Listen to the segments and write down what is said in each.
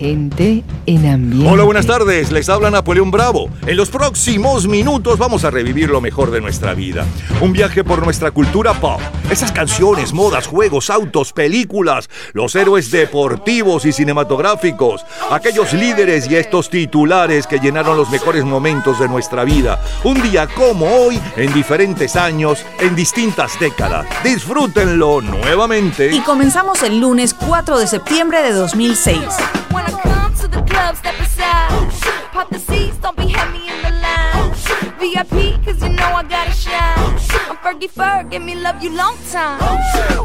Gente en ambiente. Hola, buenas tardes. Les habla Napoleón Bravo. En los próximos minutos vamos a revivir lo mejor de nuestra vida. Un viaje por nuestra cultura pop. Esas canciones, modas, juegos, autos, películas, los héroes deportivos y cinematográficos, aquellos líderes y estos titulares que llenaron los mejores momentos de nuestra vida. Un día como hoy, en diferentes años, en distintas décadas. Disfrútenlo nuevamente. Y comenzamos el lunes 4 de septiembre de 2006. Club, step aside. Oh, Pop the seats, don't be heavy in the line. Oh, VIP, cause you know I gotta shine. Oh, I'm Fergie Ferg, give me love you long time.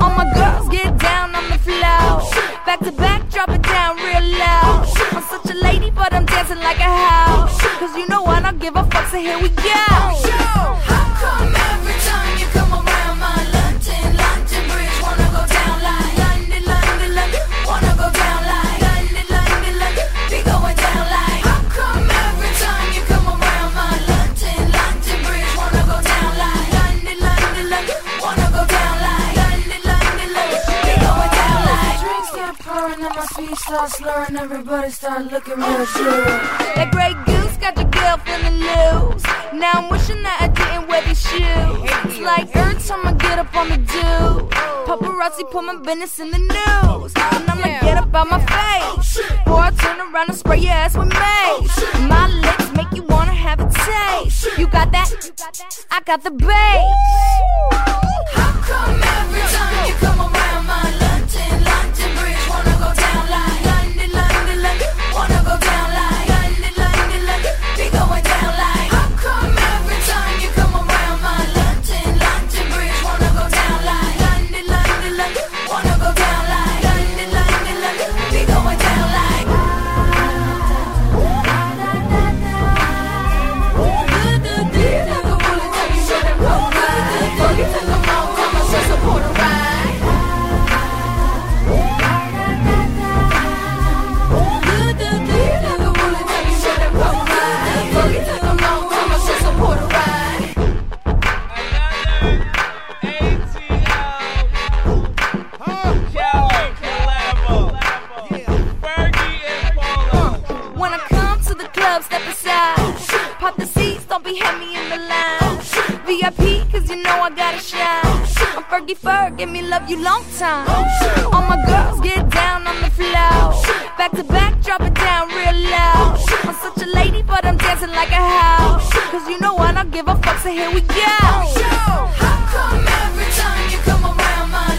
All my girls get down on the floor. Back to back, drop it down real loud. I'm such a lady, but I'm dancing like a house. Cause you know I don't give a fuck, so here we go. How come every time you come around my London, feet start slurring, everybody start looking real sure. That great goose got your girl feeling loose. Now I'm wishing that I didn't wear these shoes. It's like every time I get up on the do, paparazzi put my business in the news. And I'ma get up out my face. Before I turn around and spray your ass with mace. My lips make you wanna have a taste. You got that? I got the bass. How come every time you come around my Fergie Ferg, give me love you long time. All my girls get down on the floor. Back to back, drop it down real low. I'm such a lady, but I'm dancing like a house. Cause you know I don't give a fuck, so here we go. How come every time you come around my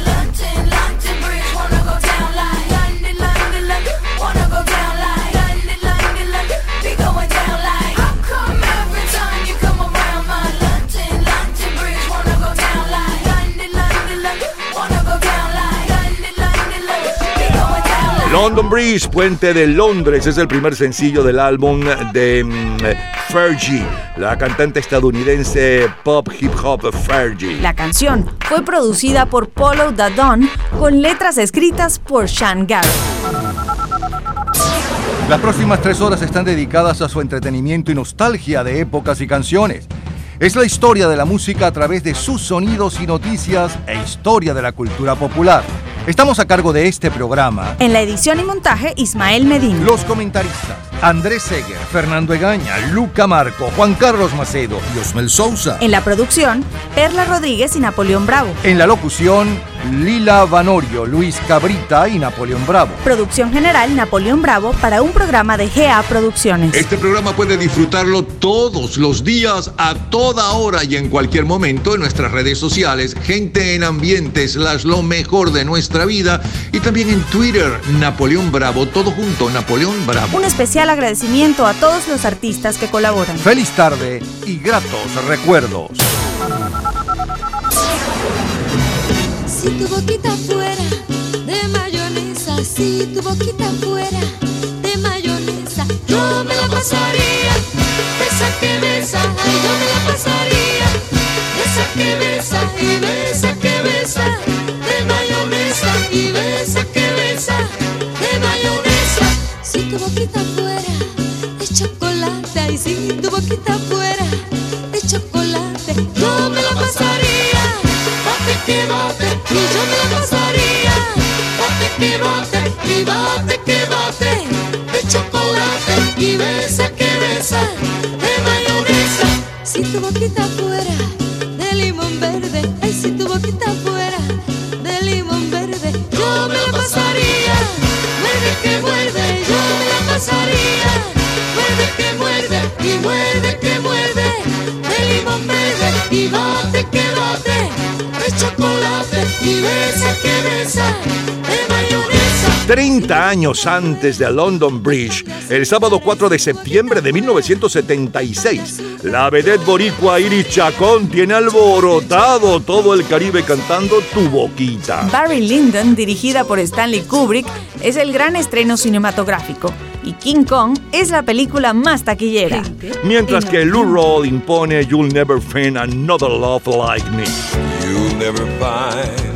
London Bridge, Puente de Londres, es el primer sencillo del álbum de mm, Fergie, la cantante estadounidense pop hip hop Fergie. La canción fue producida por Polo Dadon con letras escritas por Sean Garrett. Las próximas tres horas están dedicadas a su entretenimiento y nostalgia de épocas y canciones. Es la historia de la música a través de sus sonidos y noticias e historia de la cultura popular. Estamos a cargo de este programa. En la edición y montaje, Ismael Medina. Los comentaristas. Andrés Seger, Fernando Egaña, Luca Marco, Juan Carlos Macedo y Osmel Sousa. En la producción, Perla Rodríguez y Napoleón Bravo. En la locución, Lila Vanorio, Luis Cabrita y Napoleón Bravo. Producción general, Napoleón Bravo para un programa de GA Producciones. Este programa puede disfrutarlo todos los días, a toda hora y en cualquier momento en nuestras redes sociales, gente en ambiente, slash lo mejor de nuestra vida y también en Twitter, Napoleón Bravo, todo junto, Napoleón Bravo. Un especial agradecimiento a todos los artistas que colaboran. Feliz tarde y gratos recuerdos. Si tu boquita fuera de mayonesa, si tu boquita fuera de mayonesa, yo me la pasaría. Besa que besa, ay, yo me la pasaría. Besa que besa y besa que besa de mayonesa y besa que besa de mayonesa tu boquita fuera de chocolate, y si tu boquita fuera de chocolate, yo me la pasaría bate y yo me la pasaría bate que bate y bate que bate de chocolate y besa que besa de mayonesa. Si tu boquita fuera de limón verde, ay si tu boquita fuera de limón verde, yo me la pasaría. Vuelve que vuelve yo. mayonesa, de mayonesa. 30 años antes de London Bridge, el sábado 4 de septiembre de 1976, la vedette boricua Iris Chacón tiene alborotado todo el Caribe cantando Tu Boquita. Barry Lyndon, dirigida por Stanley Kubrick, es el gran estreno cinematográfico y King Kong es la película más taquillera. Mientras que Lou Roll impone You'll Never Find Another Love Like Me. You'll never find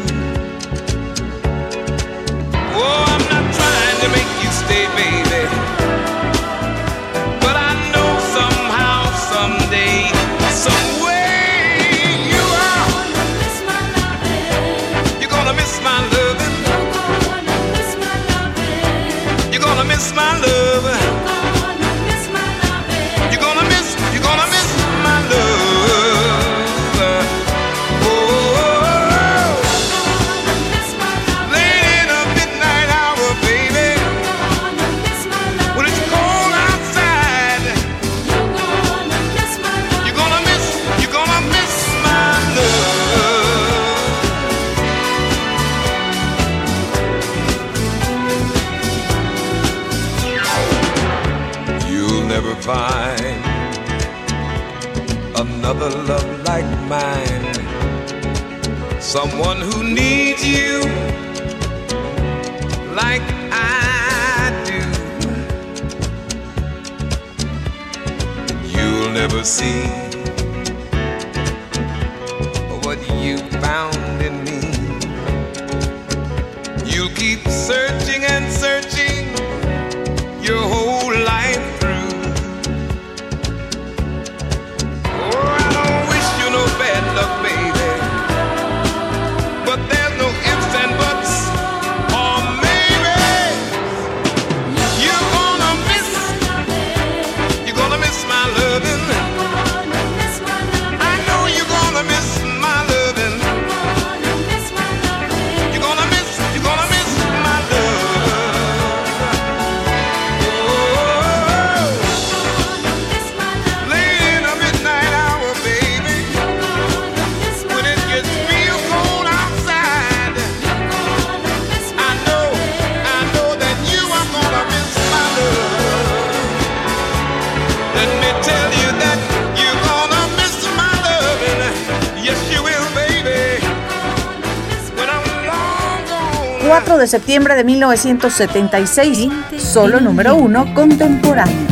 baby. septiembre de 1976, solo número uno contemporáneo.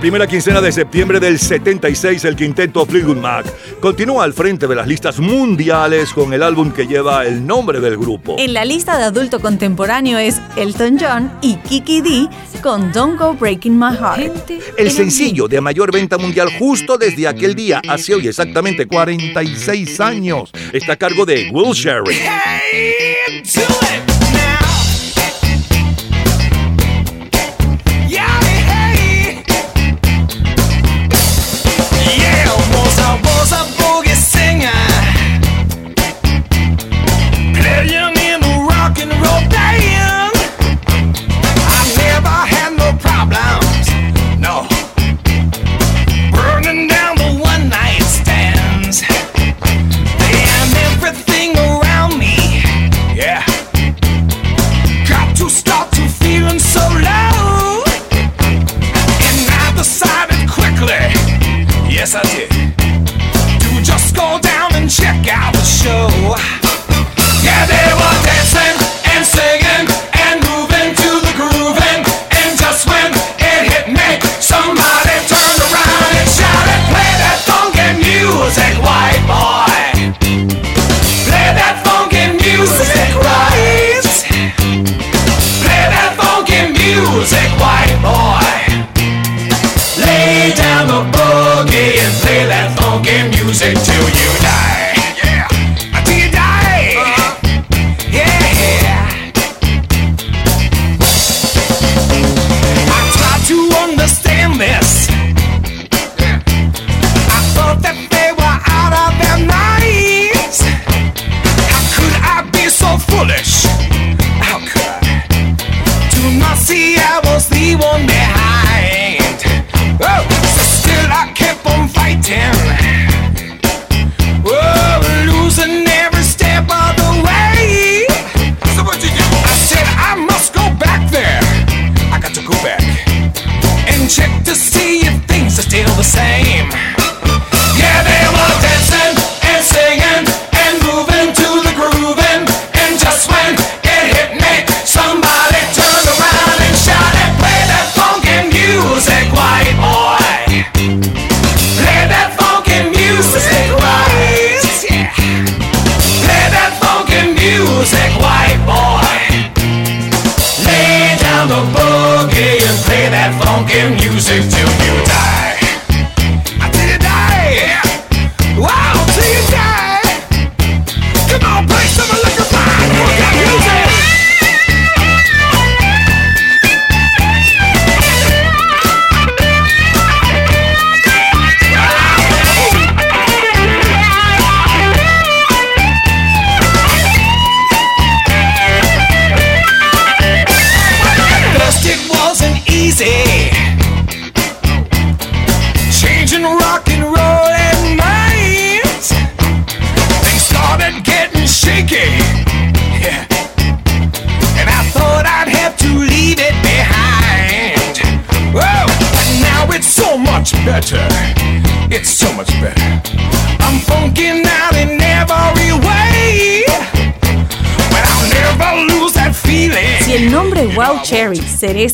Primera quincena de septiembre del 76, el quinteto Fleetwood Mac continúa al frente de las listas mundiales con el álbum que lleva el nombre del grupo. En la lista de adulto contemporáneo es Elton John y Kiki D con Don't Go Breaking My Heart. El sencillo de mayor venta mundial justo desde aquel día, hace hoy exactamente 46 años, está a cargo de Will Sherry.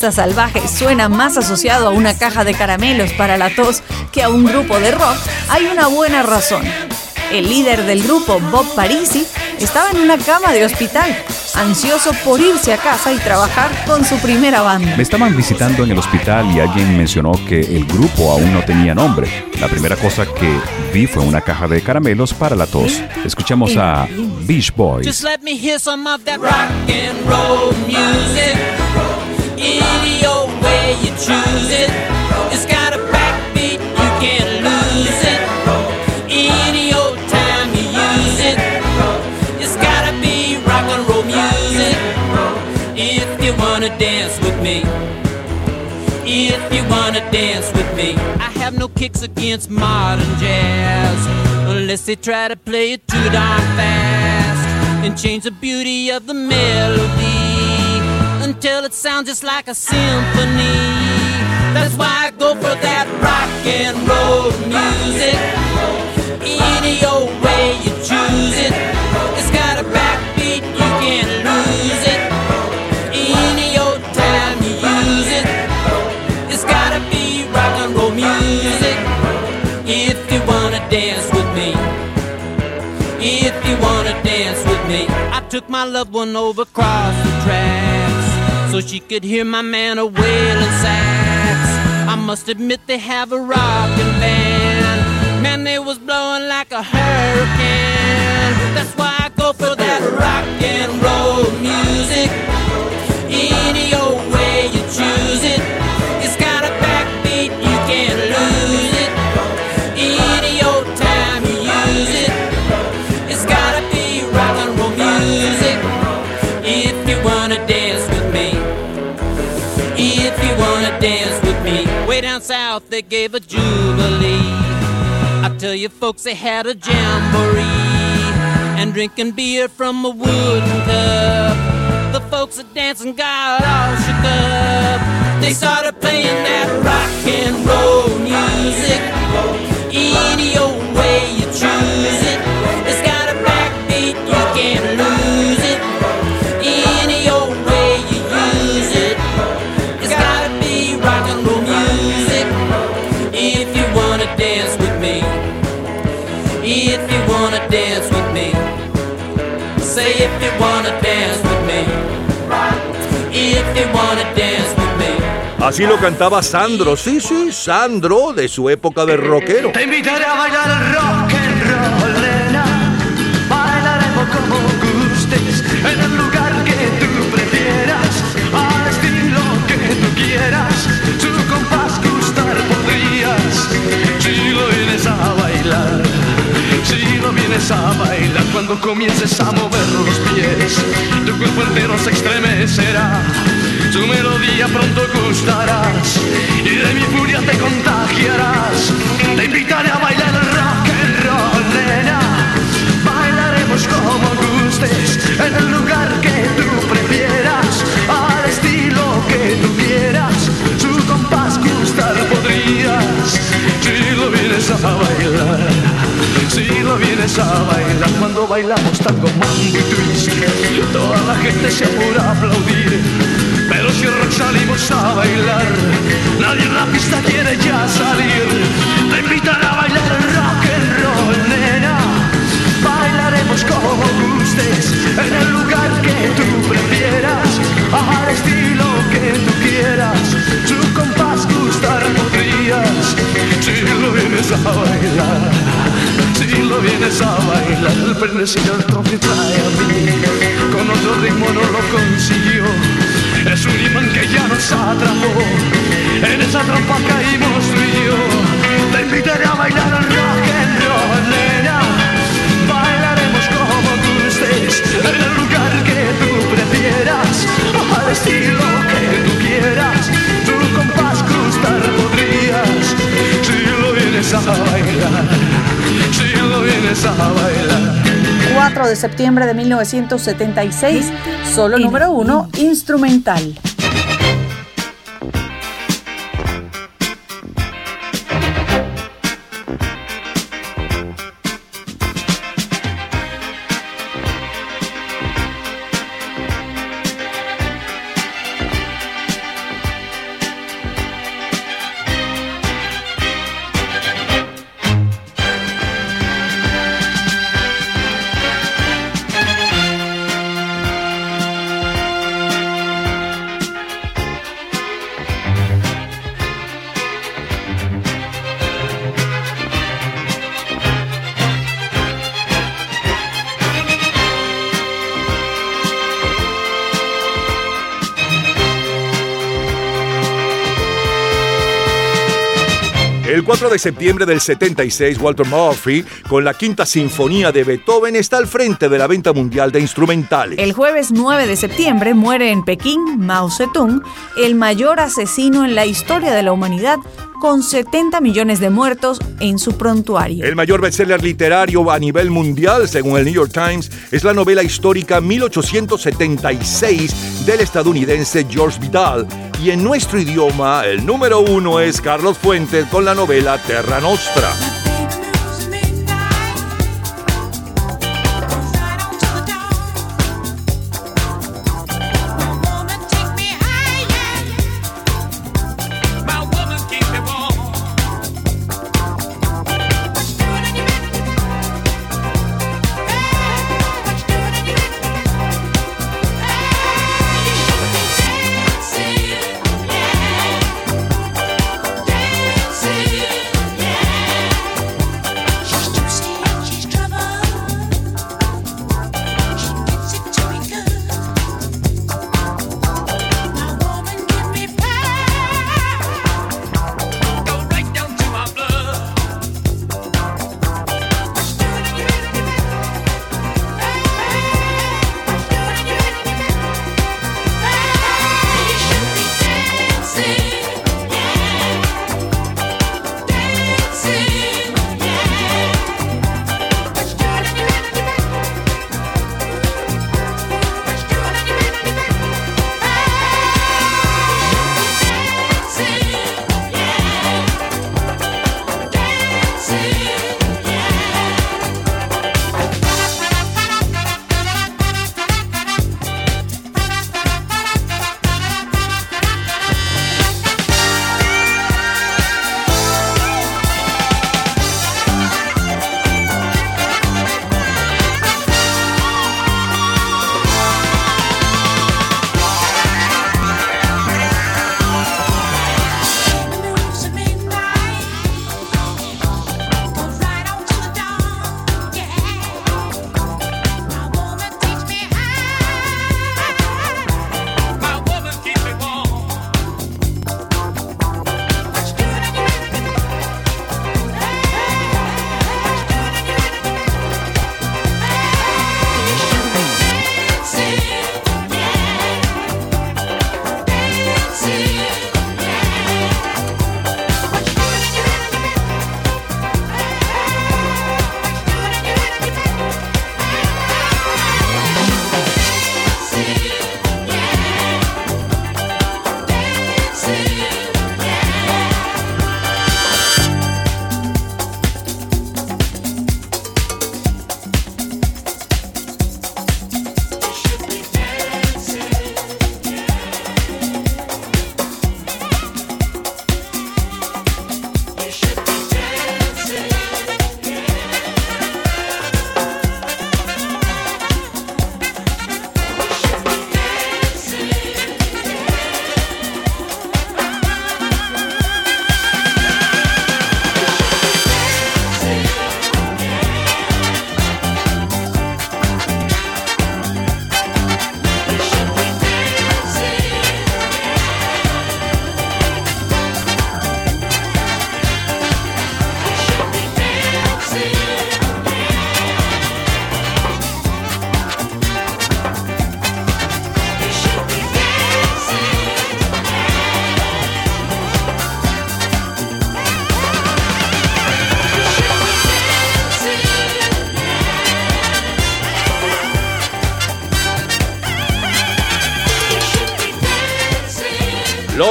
Cereza salvaje, suena más asociado a una caja de caramelos para la tos que a un grupo de rock, hay una buena razón. El líder del grupo, Bob Parisi, estaba en una cama de hospital, ansioso por irse a casa y trabajar con su primera banda. Me estaban visitando en el hospital y alguien mencionó que el grupo aún no tenía nombre. La primera cosa que vi fue una caja de caramelos para la tos. Escuchamos a Beach Boys. Just let me hear some of that rock and roll music. Old way you choose it. It's got a backbeat, you can't lose it. Any old time you use it. It's gotta be rock and roll music. If you wanna dance with me. If you wanna dance with me. I have no kicks against modern jazz. Unless they try to play it too darn fast and change the beauty of the melody till it sounds just like a symphony. That's why I go for that rock and roll music. Any old way you choose it, it's got a backbeat, you can't lose it. Any old time you use it, it's gotta be rock and roll music. If you wanna dance with me, if you wanna dance with me, I took my loved one over across the track so she could hear my man a wailing sax. I must admit they have a rockin' band. Man, they was blowing like a hurricane. That's why I go for that rock and roll music. Any old south they gave a jubilee. I tell you folks they had a jamboree. And drinking beer from a wooden cup. The folks at dancing got all shook up. They started playing that rock and roll music. Any old way you choose it. Así lo cantaba Sandro, sí, sí, Sandro, de su época de rockero. Te invitaré a bailar el rock Vienes a bailar cuando comiences a mover los pies, tu cuerpo entero se estremecerá. Tu melodía pronto gustarás y de mi furia te contagiarás. Te invitaré a bailar rock and roll, nena. Bailaremos como gustes en el lo vienes a bailar cuando bailamos tango, mambo y twist, toda la gente se apura a aplaudir. Pero si rock salimos a bailar, nadie en la pista quiere ya salir. Te invitan a bailar rock and roll, nena. Bailaremos como gustes, en el lugar que tú prefieras, al estilo que tú quieras. Tu compás gustar podrías, si lo vienes a bailar. Si lo vienes a bailar, el prenecido el trofe trae a mí. Con otro ritmo no lo consiguió. Es un imán que ya nos atrapó. En esa trampa caímos tú y yo. Te invitaré a bailar al rock and roll, nena. Bailaremos como gustes, en el lugar que tú prefieras, al estilo que tú quieras. Tu compás gustar podrías, si lo vienes a bailar, si lo vienes a bailar. 4 de septiembre de 1976, solo número uno, instrumental. 4 de septiembre del 76, Walter Murphy, con la quinta sinfonía de Beethoven, está al frente de la venta mundial de instrumentales. El jueves 9 de septiembre muere en Pekín Mao Zedong, el mayor asesino en la historia de la humanidad, con 70 millones de muertos en su prontuario. El mayor bestseller literario a nivel mundial, según el New York Times, es la novela histórica 1876 del estadounidense George Vidal. Y en nuestro idioma, el número uno es Carlos Fuentes con la novela Terra Nostra.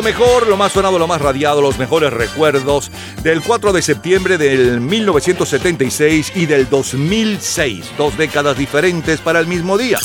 Mejor, lo más sonado, lo más radiado, los mejores recuerdos del 4 de septiembre del 1976 y del 2006. Dos décadas diferentes para el mismo día.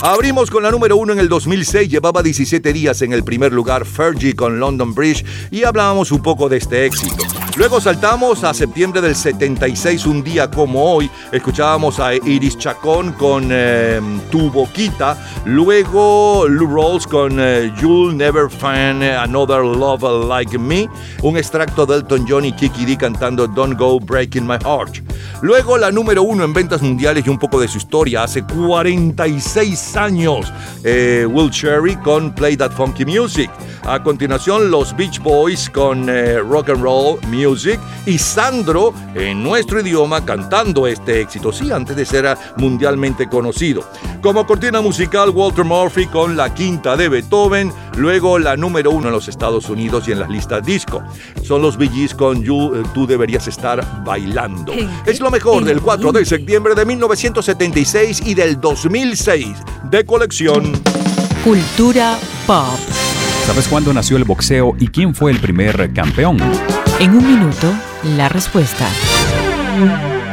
Abrimos con la número uno en el 2006, llevaba 17 días en el primer lugar Fergie con London Bridge y hablábamos un poco de este éxito. Luego saltamos a septiembre del 76, un día como hoy, escuchábamos a Iris Chacón con eh, Tu Boquita, luego Lou Rawls con eh, You'll Never Find Another Love Like Me, un extracto de Elton John y Kiki D cantando Don't Go Breaking My Heart. Luego la número uno en ventas mundiales y un poco de su historia, hace 46 años, eh, Will Cherry con Play That Funky Music. A continuación, los Beach Boys con eh, Rock and Roll Music y Sandro en nuestro idioma cantando este éxito, sí, antes de ser mundialmente conocido. Como cortina musical, Walter Murphy con La Quinta de Beethoven, luego la número uno en los Estados Unidos y en las listas disco. Son los Bee Gees con You, eh, Tú Deberías Estar Bailando. Es lo mejor del 4 de septiembre de 1976 y del 2006 de colección. Cultura pop. ¿Sabes cuándo nació el boxeo y quién fue el primer campeón? En un minuto, la respuesta.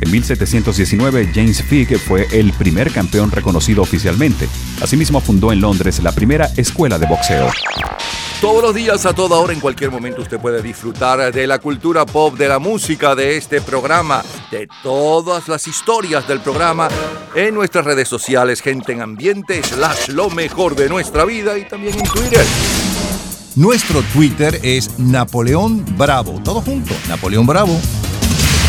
En 1719, James Figg fue el primer campeón reconocido oficialmente. Asimismo, fundó en Londres la primera escuela de boxeo. Todos los días, a toda hora, en cualquier momento, usted puede disfrutar de la cultura pop, de la música, de este programa, de todas las historias del programa en nuestras redes sociales, gente en ambiente, slash lo mejor de nuestra vida y también en Twitter. Nuestro Twitter es Napoleón Bravo. Todo junto, Napoleón Bravo.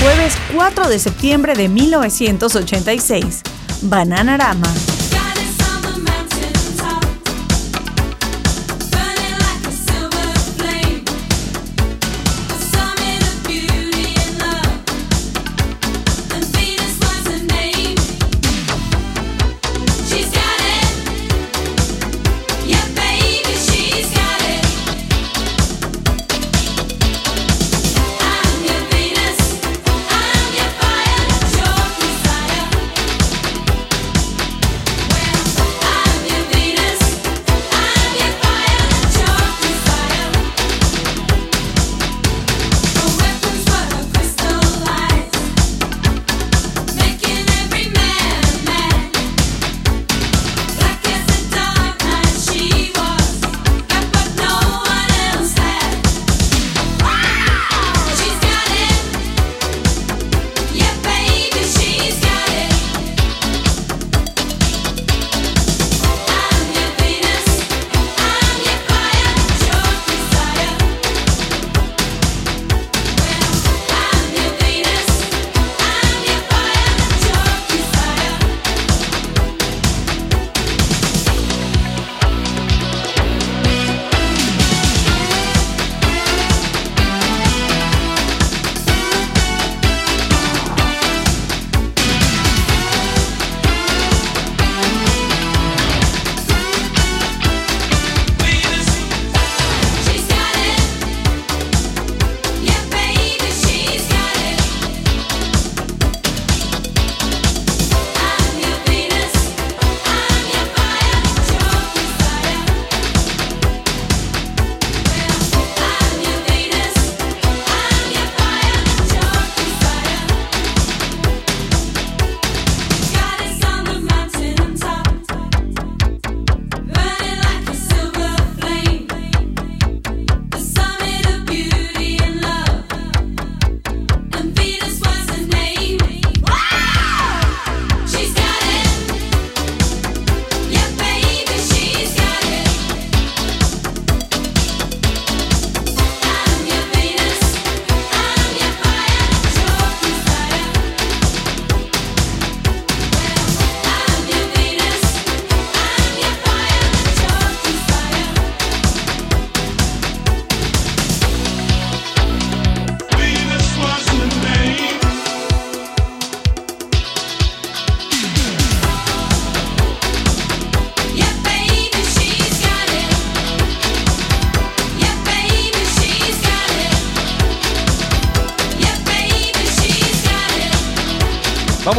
Jueves 4 de septiembre de 1986. Bananarama.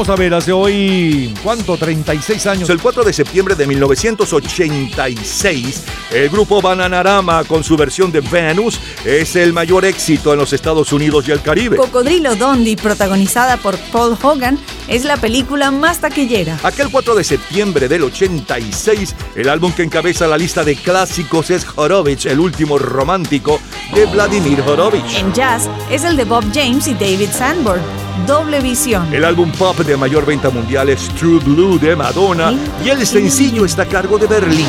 Vamos a ver, hace hoy, ¿cuánto? 36 años. El 4 de septiembre de 1986, el grupo Bananarama con su versión de Venus es el mayor éxito en los Estados Unidos y el Caribe. Cocodrilo Dundee, protagonizada por Paul Hogan, es la película más taquillera. Aquel 4 de septiembre del 86, el álbum que encabeza la lista de clásicos es Horowitz, el último romántico de Vladimir Horowitz. En jazz es el de Bob James y David Sanborn, Doble Visión. El álbum pop de mayor venta mundial es True Blue de Madonna y el sencillo está a cargo de Berlín.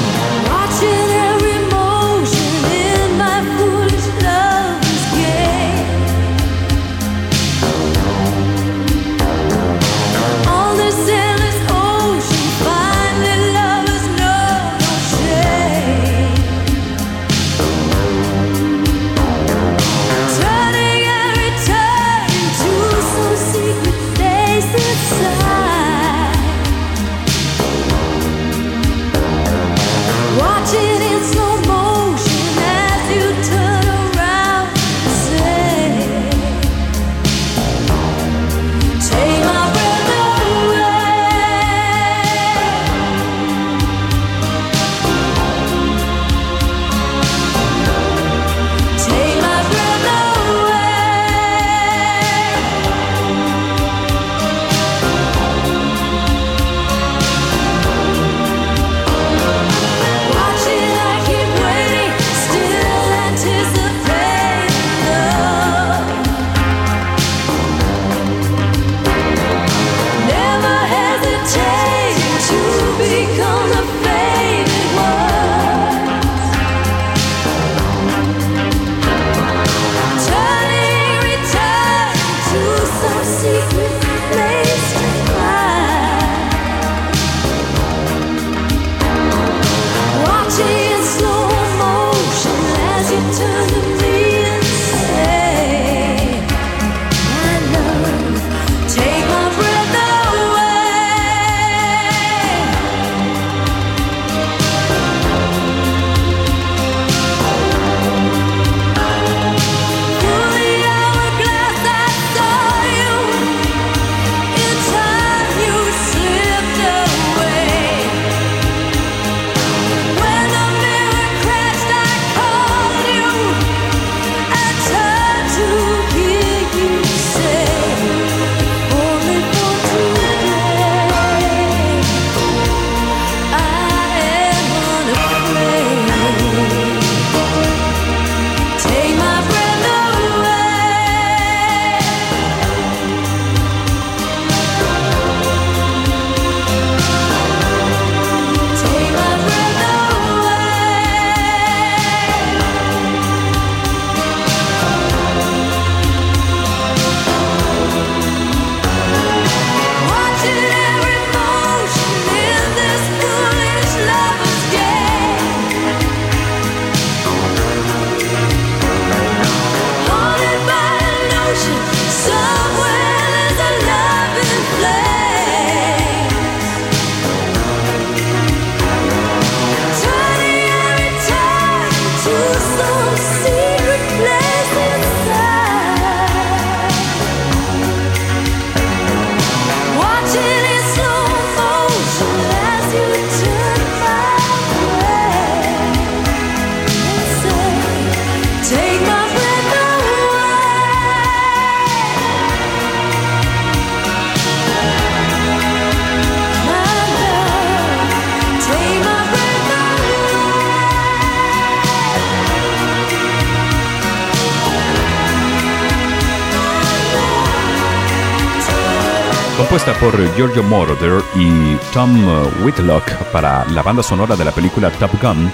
Compuesta por Giorgio Moroder y Tom Whitlock para la banda sonora de la película Top Gun,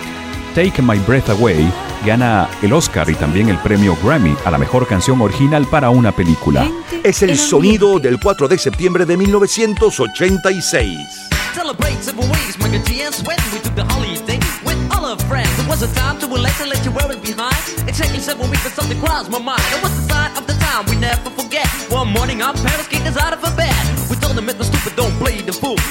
Take My Breath Away gana el Oscar y también el premio Grammy a la mejor canción original para una película. Es el sonido del 4 de septiembre de 1986. Celebrate several ways, my good GS when we took the holiday with all our friends. It was a time to relax and let you wear it behind. Exactly seven weeks, but something crossed my mind. It was the sign of the time we never forget. One morning, our parents met mijn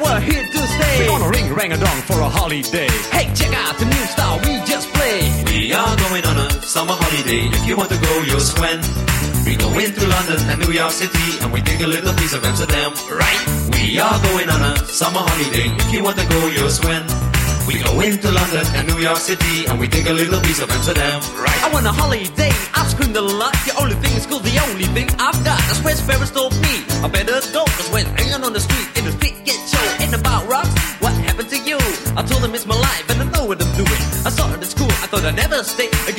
we're here to stay. We're gonna ring rang a dong for a holiday Hey, check out the new style we just played. We are going on a summer holiday. If you want to go, you'll swim. We go into London and New York City and we take a little piece of Amsterdam, right? We are going on a summer holiday. If you want to go, you'll swim. We go into London and New York City and we take a little piece of Amsterdam, right? I want a holiday, I've screamed a lot. The only thing is cool, the only thing I've got. That's where Ferris told me. I better go, cause when hanging on the street, in the street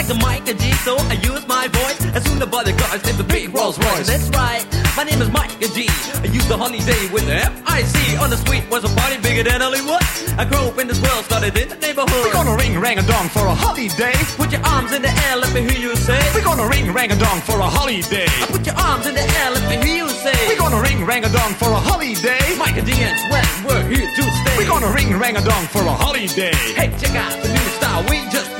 like the mic and G, so I use my voice. As soon as the bodyguards named the big Rolls Royce. That's right, my name is Mike and G. I used the holiday with the F-I-C. On the street was a party bigger than Hollywood. I grew up in this world, started in the neighborhood. We're gonna ring rang a dong for a holiday. Put your arms in the air, let me hear you say. We're gonna ring rang a dong for a holiday. I Put your arms in the air, let me hear you say. We're gonna ring rang a dong for a holiday. Mike and G and Swan, we're here to stay. We're gonna ring rang a dong for a holiday. Hey, check out the new style we just.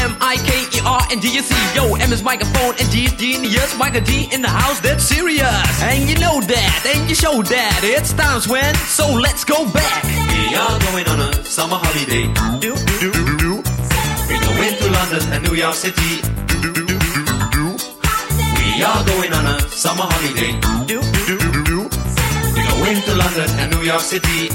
M I K E R N D. Yo, M is microphone and G is genius. Michael G in the house, that's serious. And you know that, and you show that. It's times when, so let's go back. We are going on a summer holiday. Do, do, do, do. We go into London and New York City. We are going on a summer holiday. Do, do, do, do. We go into London and New York City.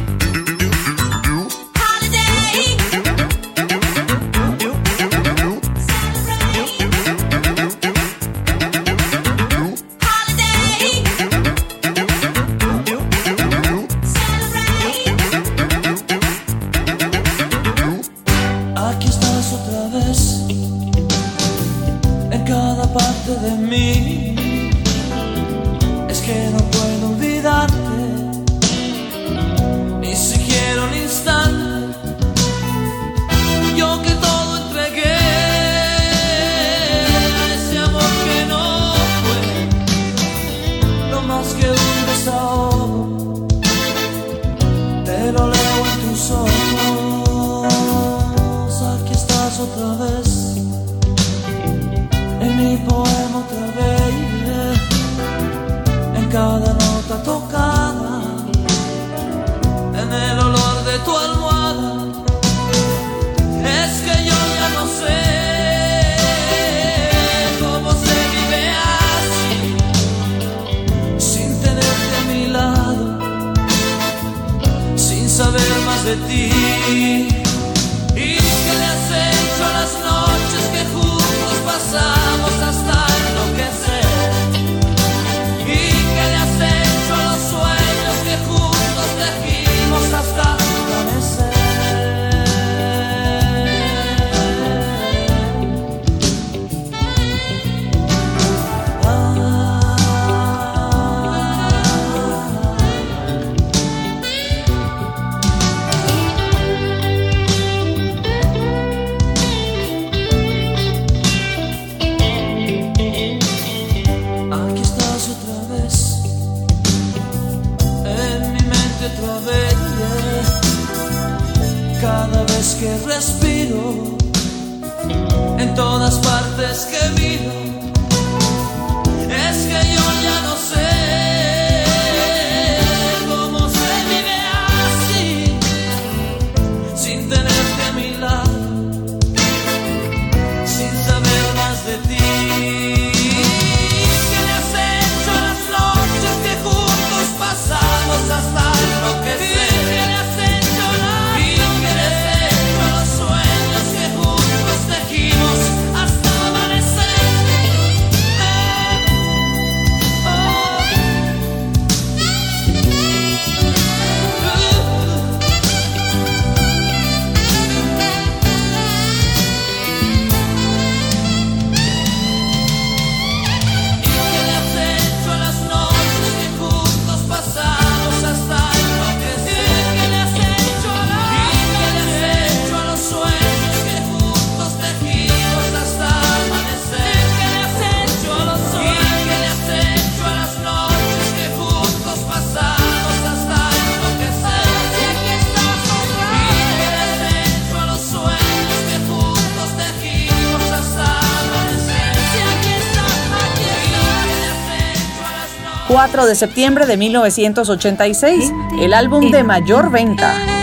de septiembre de 1986, el álbum de mayor venta.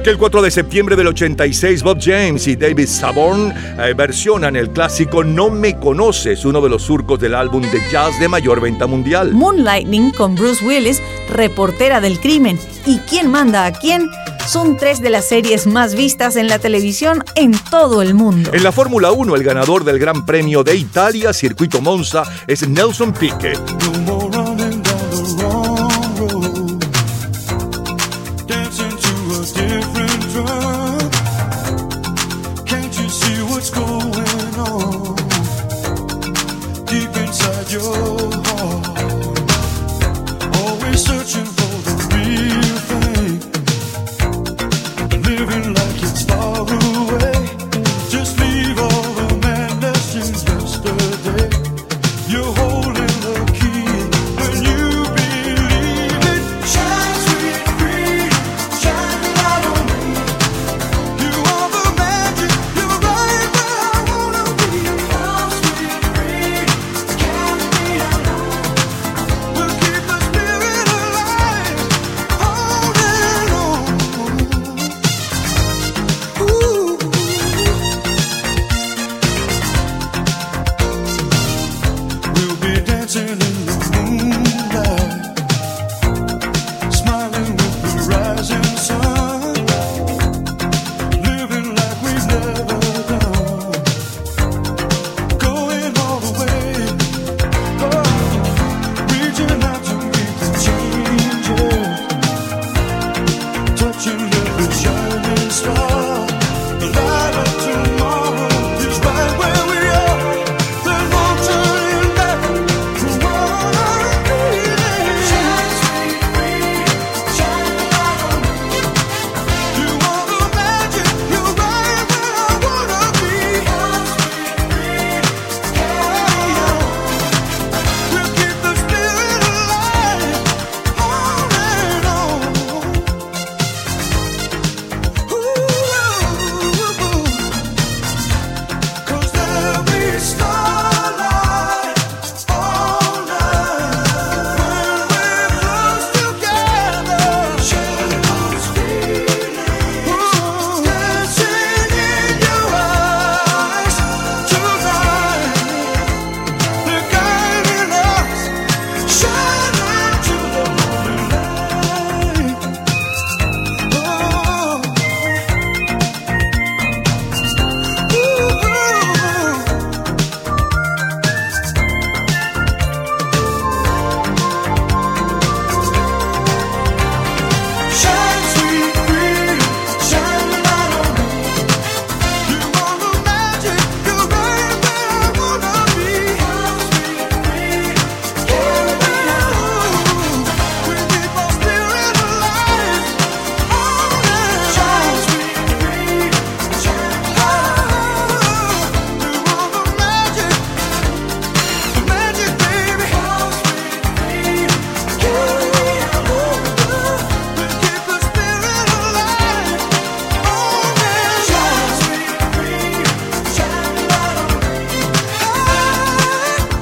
Aquel 4 de septiembre del 86, Bob James y David Saborn eh, versionan el clásico No me conoces, uno de los surcos del álbum de jazz de mayor venta mundial. Moonlightning con Bruce Willis, reportera del crimen. ¿Y quién manda a quién? son tres de las series más vistas en la televisión en todo el mundo. En la Fórmula 1, el ganador del Gran Premio de Italia, Circuito Monza, es Nelson Piquet.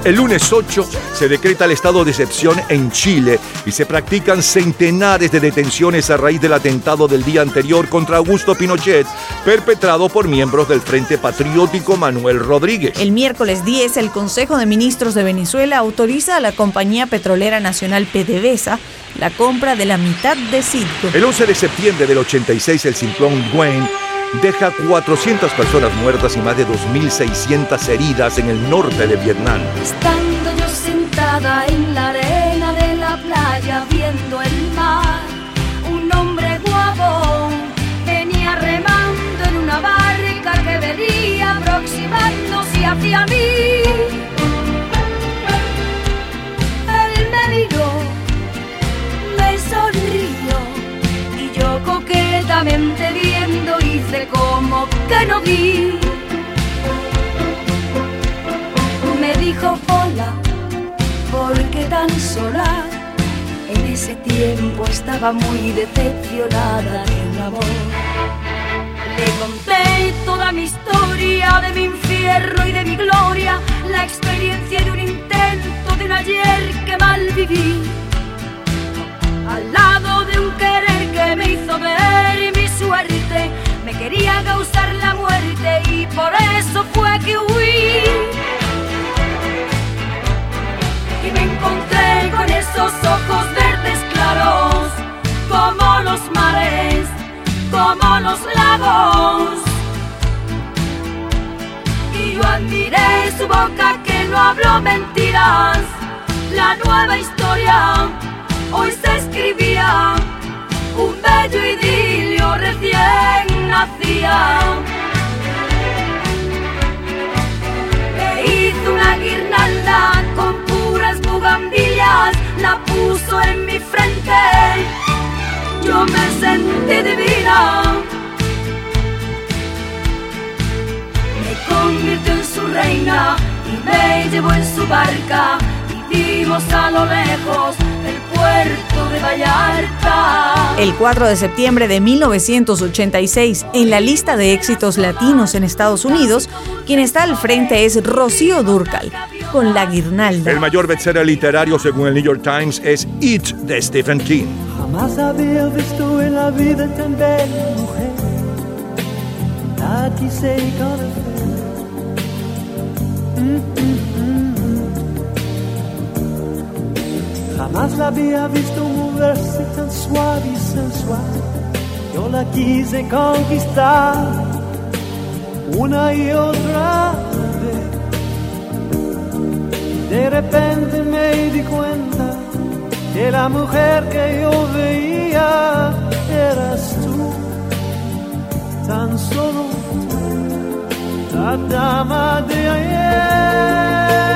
El lunes 8 se decreta el estado de excepción en Chile y se practican centenares de detenciones a raíz del atentado del día anterior contra Augusto Pinochet, perpetrado por miembros del Frente Patriótico Manuel Rodríguez. El miércoles 10, el Consejo de Ministros de Venezuela autoriza a la compañía petrolera nacional PDVSA la compra de la mitad de Citgo. El 11 de septiembre del 86, el ciclón Gwen deja 400 personas muertas y más de 2.600 heridas en el norte de Vietnam. Estando yo sentada en la arena de la playa viendo el mar, un hombre guapo venía remando en una barca que venía aproximándose hacia mí. Él me miró, me sonrió y yo coquetamente viendo hice como que no vi. Me dijo hola, porque tan sola en ese tiempo estaba muy decepcionada de un amor. Le conté toda mi historia de mi infierno y de mi gloria, la experiencia de un intento de un ayer que mal viví. Quería causar la muerte y por eso fue que huí. Y me encontré con esos ojos verdes claros, como los mares, como los lagos. Y yo admiré su boca que no habló mentiras, la nueva historia hoy se escribía, un bello idilio recién nacía. Me hizo una guirnalda con puras bugambillas, la puso en mi frente. Yo me sentí divina. Me convirtió en su reina y me llevó en su barca. Vimos a lo lejos el puerto de Vallarta. El 4 de septiembre de 1986, en la lista de éxitos latinos en Estados Unidos, quien está al frente es Rocío Durcal, con La Guirnalda. El mayor bestseller literario según el New York Times es It de Stephen King. Jamás había visto en la vida tan bella mujer. La quise conocer. Jamás la había visto moverse tan suave y sensual. Yo la quise conquistar una y otra vez. De repente me di cuenta que la mujer que yo veía eras tú, tan solo la dama de ayer.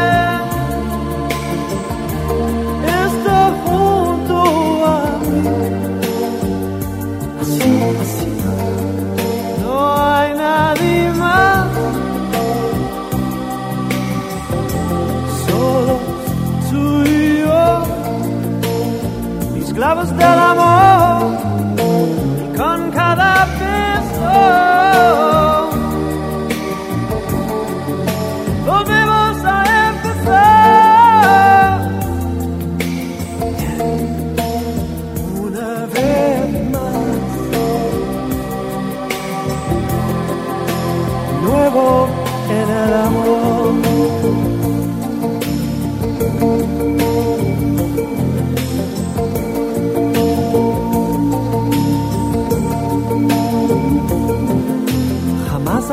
Esclavos del amor con cada beso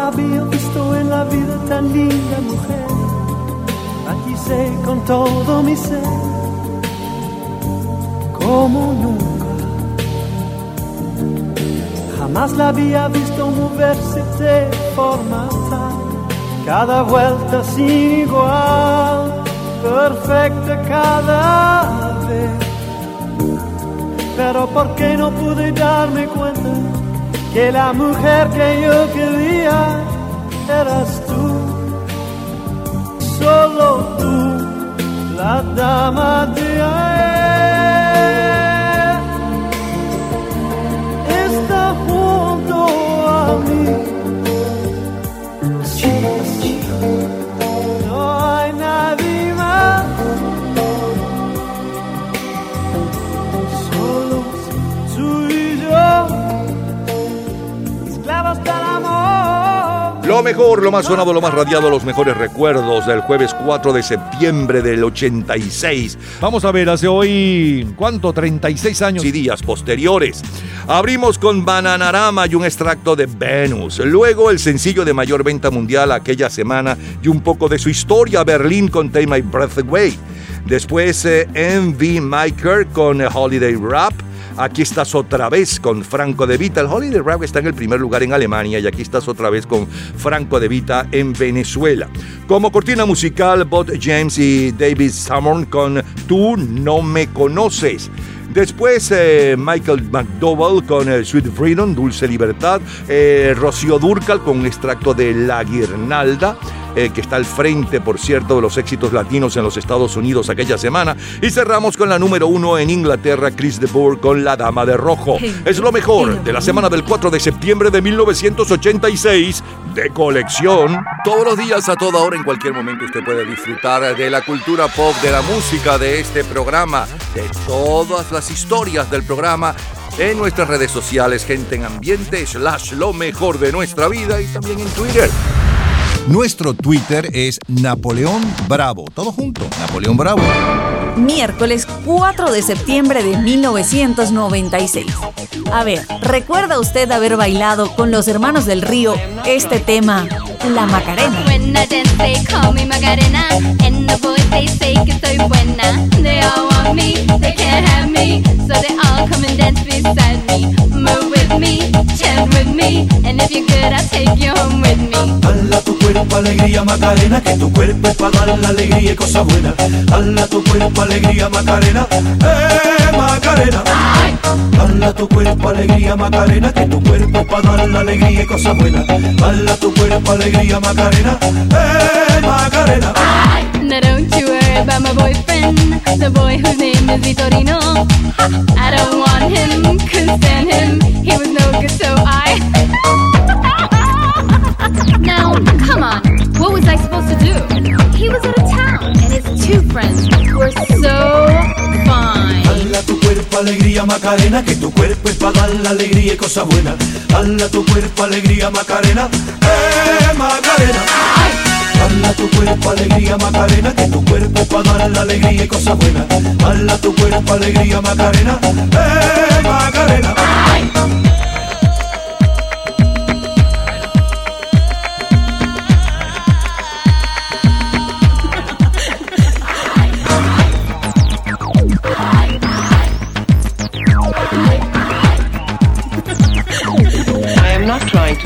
había visto en la vida tan linda mujer. La quise con todo mi ser, como nunca. Jamás la había visto moverse de forma tal, cada vuelta sin igual, perfecta cada vez. Pero ¿por qué no pude darme cuenta? Que la mujer que yo quería eras tú, solo tú, la dama de ayer. Lo mejor, lo más sonado, lo más radiado, los mejores recuerdos del jueves 4 de septiembre del 86. Vamos a ver, hace hoy, ¿cuánto? 36 años. Y días posteriores. Abrimos con Bananarama y un extracto de Venus. Luego el sencillo de mayor venta mundial aquella semana y un poco de su historia, Berlín con Take My Breath Away. Después eh, MV Maker con Holiday Rap. Aquí estás otra vez con Franco De Vita. El Holiday Rap está en el primer lugar en Alemania y aquí estás otra vez con Franco De Vita en Venezuela. Como cortina musical, Bot James y David Samorn con Tú no me conoces. Después eh, Michael McDowell con eh, Sweet Freedom, Dulce Libertad. Eh, Rocío Durcal con un extracto de La Guirnalda. Eh, que está al frente, por cierto, de los éxitos latinos en los Estados Unidos aquella semana. Y cerramos con la número uno en Inglaterra, Chris de Boer con La Dama de Rojo. Es lo mejor de la semana del 4 de septiembre de 1986 de colección. Todos los días, a toda hora, en cualquier momento, usted puede disfrutar de la cultura pop, de la música, de este programa, de todas las historias del programa en nuestras redes sociales, gente en ambiente, slash lo mejor de nuestra vida y también en Twitter. Nuestro Twitter es Napoleón Bravo. Todo junto, Napoleón Bravo. Miércoles 4 de septiembre de 1996. A ver, ¿recuerda usted haber bailado con los hermanos del río este tema, La Macarena? When I dance, they call me Macarena. And the boys, they say que soy buena. They all want me, they can't have me. So they all come and dance beside me. Move with me, chant with me. And if you're good, I'll take you home with me. Hala tu cuerpo, alegría, Macarena, que tu cuerpo es para dar la alegría y cosas buenas. Hala tu cuerpo, alegría, Macarena, eh, Macarena. Hala tu cuerpo, alegría, Macarena, que tu cuerpo es para dar la alegría y cosas buenas. Hala tu cuerpo, alegría, Macarena, eh, Macarena. Now don't you worry about my boyfriend, the boy whose name is Vitorino. I don't want him, couldn't stand him. He was no good, so I. now, come on, what was I supposed to do? He was out of town, and his two friends were so fine. Tu cuerpo, alegría, Macarena, que tu cuerpo es para dar la alegría y cosas buenas. Hala tu cuerpo, alegría, Macarena, eh, Macarena. Hala tu cuerpo, alegría, Macarena, que tu cuerpo para dar la alegría y cosas buenas. Hala tu cuerpo, alegría, Macarena, eh, Macarena.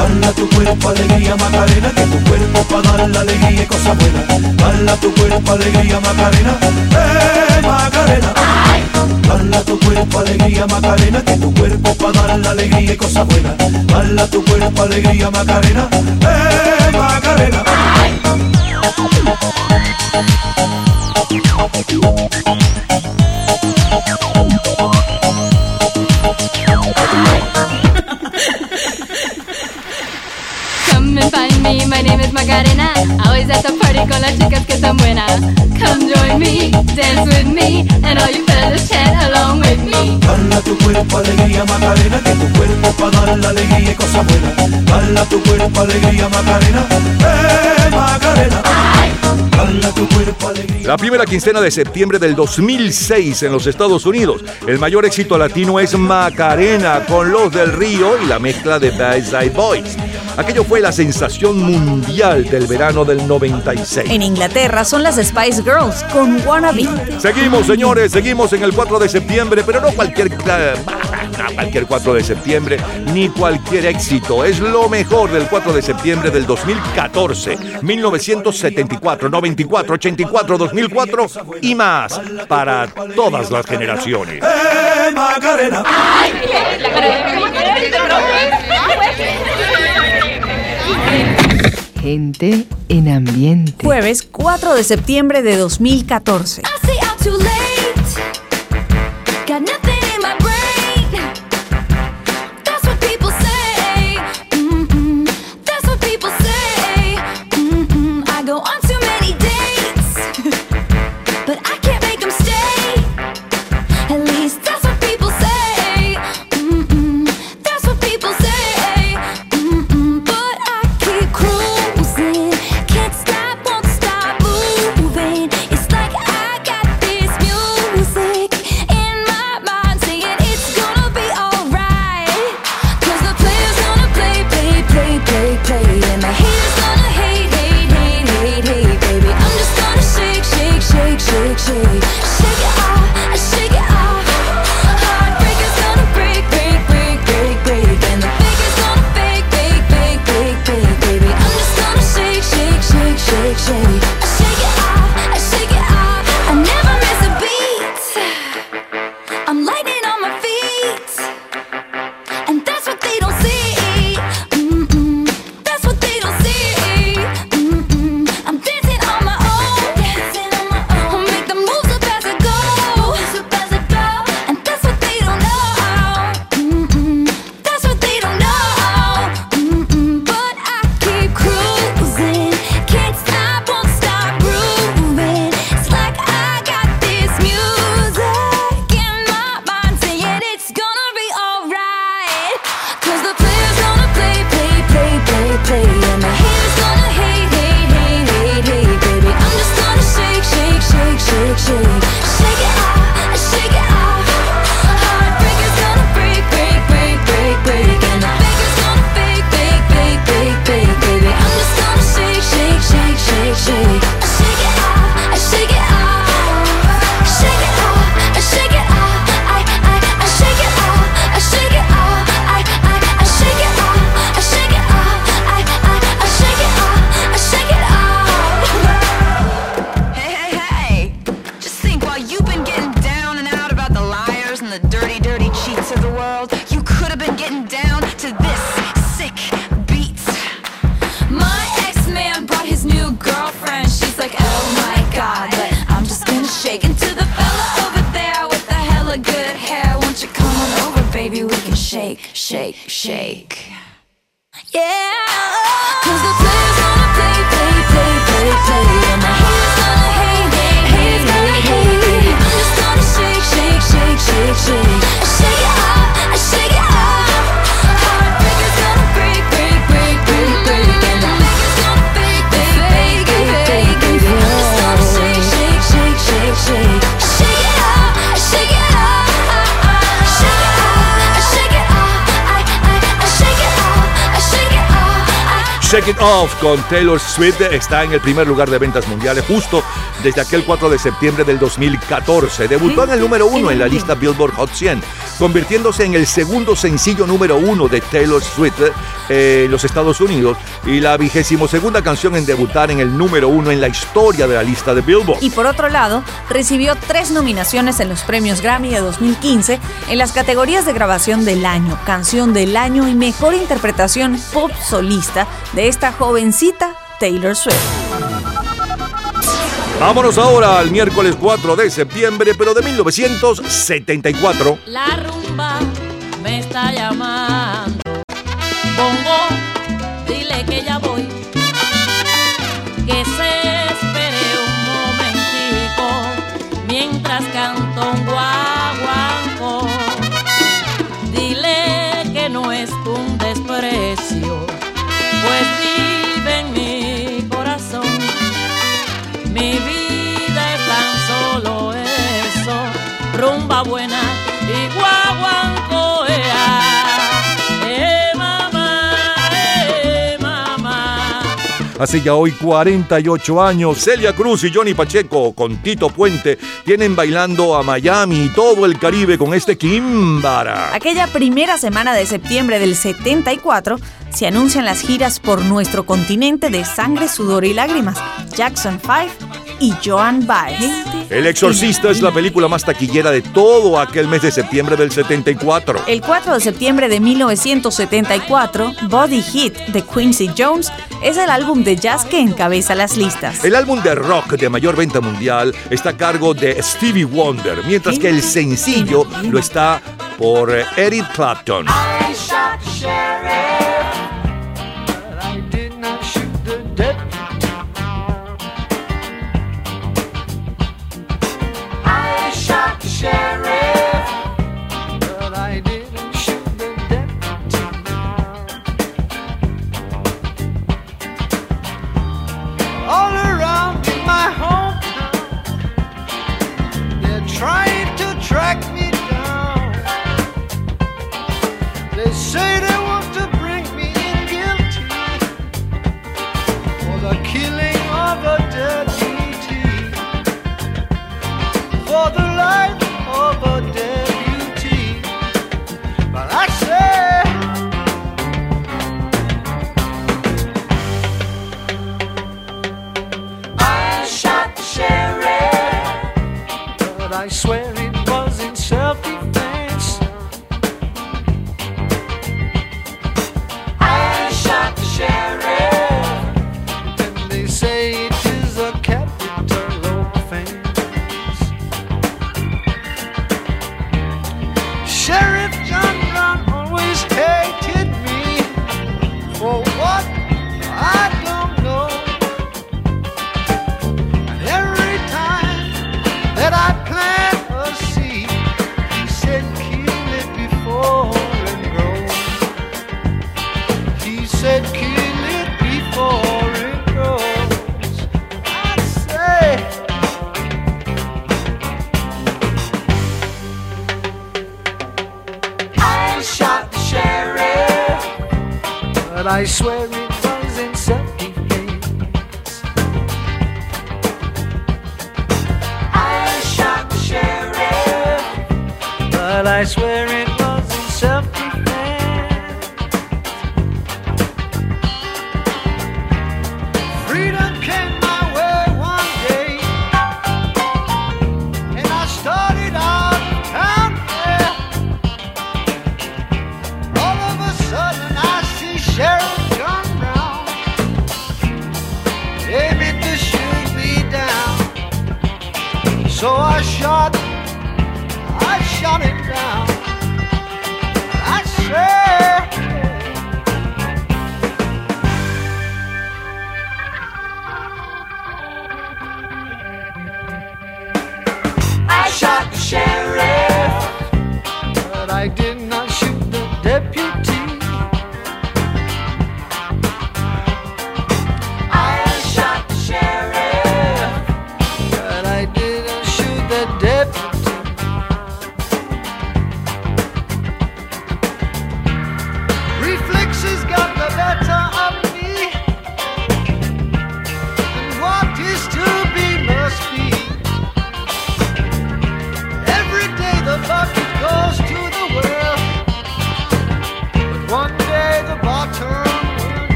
Hala tu cuerpo, alegría, Macarena, que tu cuerpo para dar la alegría y cosas buenas. Hala tu cuerpo, alegría, Macarena, eh, Macarena. Hala tu cuerpo, alegría, Macarena, que tu cuerpo para dar la alegría y cosas buenas. Hala tu cuerpo, alegría, Macarena, eh, Macarena. Come Oh, oh, oh, oh. My name is Macarena. Always at the party con las chicas que están buenas. Come join me, dance with me, and all you fellas chant along with me. Hala tu cuerpo, alegría, Macarena, que tu cuerpo es para dar la alegría y cosas buenas. Hala tu cuerpo, alegría, Macarena, eh, Macarena. La primera quincena de septiembre del 2006 en los Estados Unidos. El mayor éxito latino es Macarena con Los del Río y la mezcla de Bad Side Boys. Aquello fue la sensación mundial del verano del 96. En Inglaterra son las Spice Girls con Wannabe. Seguimos, señores, seguimos en el 4 de septiembre, pero no cualquier, no cualquier 4 de septiembre ni cualquier éxito. Es lo mejor del 4 de septiembre del 2014, 1974, 94, 84, 2004 y más para todas las generaciones. Eh, Macarena. Gente en ambiente. Jueves 4 de septiembre de 2014. Shake It Off con Taylor Swift está en el primer lugar de ventas mundiales justo desde aquel 4 de septiembre del 2014. Debutó en el número uno en la lista Billboard Hot 100, convirtiéndose en el segundo sencillo número uno de Taylor Swift eh, en los Estados Unidos y la vigésimo segunda canción en debutar en el número uno en la historia de la lista de Billboard. Y por otro lado, recibió tres nominaciones en los premios Grammy de 2015 en las categorías de grabación del año, canción del año y mejor interpretación pop solista de esta jovencita Taylor Swift. Vámonos ahora al miércoles 4 de septiembre, pero de 1974. La rumba me está llamando. Bongo, Hace ya hoy 48 años, Celia Cruz y Johnny Pacheco con Tito Puente tienen bailando a Miami y todo el Caribe con este Kimbara. Aquella primera semana de septiembre del 74 se anuncian las giras por nuestro continente de Sangre, Sudor y Lágrimas, Jackson 5 y Joan Baez. El Exorcista es la película más taquillera de todo aquel mes de septiembre del 74. El 4 de septiembre de 1974, Body Hit de Quincy Jones es el álbum de jazz que encabeza las listas. El álbum de rock de mayor venta mundial está a cargo de Stevie Wonder, mientras que el sencillo lo está por eh, Eric Clapton. I shot track me down. They say they want to bring me in guilty for the killing of a deputy, for the life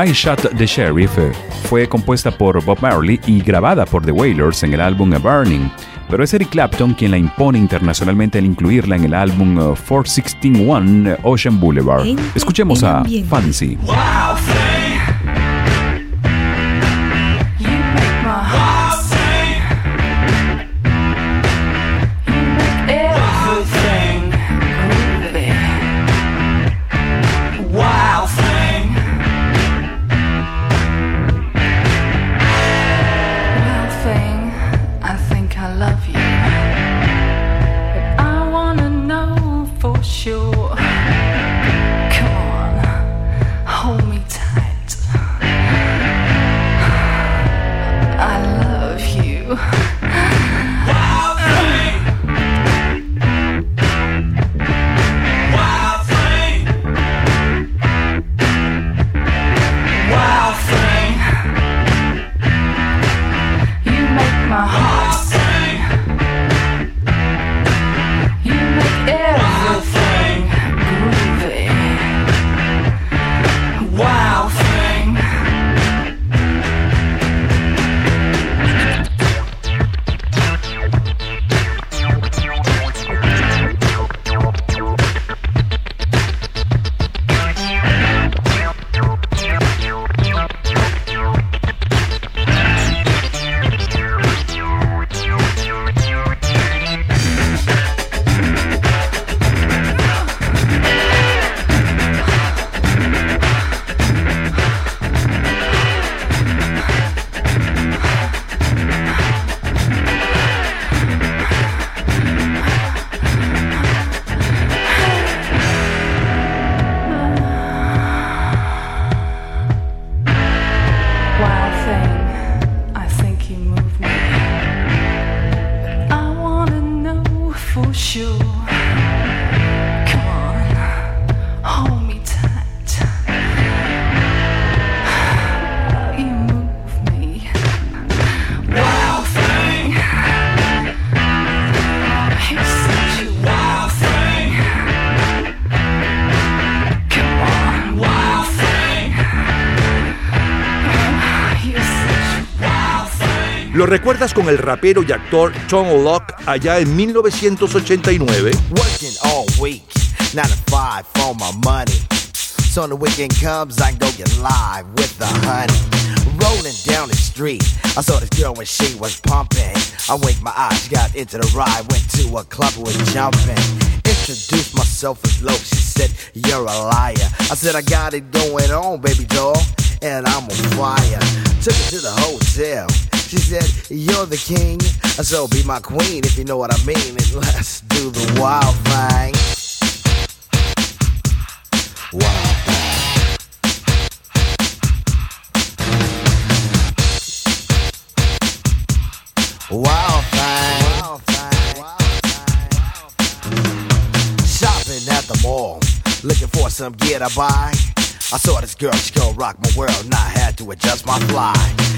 I Shot the Sheriff eh, fue compuesta por Bob Marley y grabada por The Wailers en el álbum A Burning, pero es Eric Clapton quien la impone internacionalmente al incluirla en el álbum eh, 4161 Ocean Boulevard. Escuchemos a Fancy. Wow recuerdas con el rapero y actor Tom Locke allá en 1989? Working all week, nine to five for my money. So when the weekend comes, I go get live with the honey. Rolling down the street, I saw this girl when she was pumping. I winked my eyes, got into the ride, went to a club, was jumping. Introduced myself as low, she said, You're a liar. I said, I got it going on, baby doll, and I'm on fire. Took her to the hotel. She said, You're the king, so be my queen if you know what I mean. And let's do the wild thing. Wild thing. Wild thing. Shopping at the mall, looking for some gear to buy. I saw this girl, she gon' rock my world, and I had to adjust my fly.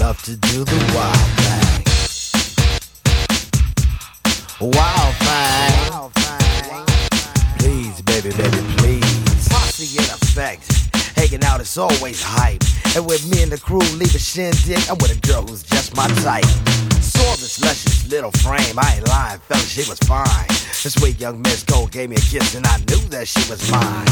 She loved to do the wild thing. Wild thing. Please, baby, baby, please. Posse in effect. Hanging out is always hype. And with me and the crew leave a shindig, I'm with a girl who's just my type. Saw this luscious little frame, I ain't lying, fella, she was fine. This sweet young Miss Gold gave me a kiss and I knew that she was mine.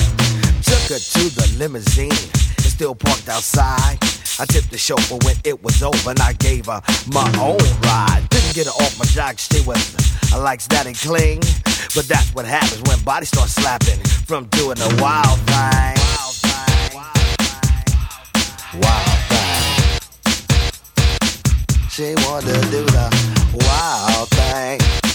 Took her to the limousine, it's still parked outside. I tipped the chauffeur when it was over and I gave her my own ride. Didn't get her off my jock, stay with me. I like static cling, but that's what happens when bodies start slapping from doing a wild thing. Wild thing. Wild thing. She wanted to do the wild thing.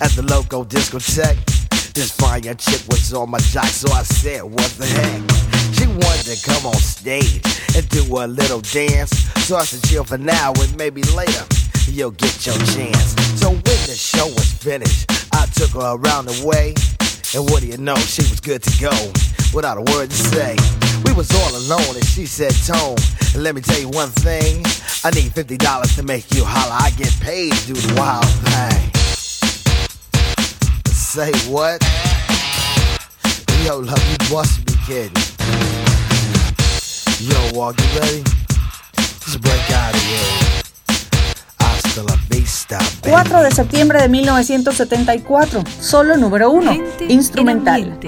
At the local discotheque. This fine chick was on my jock, so I said, What the heck? She wanted to come on stage and do a little dance. So I said, Chill for now, and maybe later you'll get your chance. So when the show was finished, I took her around the way. And what do you know, she was good to go without a word to say. We was all alone and she said, Tone, let me tell you one thing. I need $50 to make you holler. I get paid to do the wild thing. Say what? Yo, love, you must be kidding. Yo, walk, you ready? Just break out of here. Hasta la vista, baby. 4 de septiembre de 1974, solo número 1, instrumental.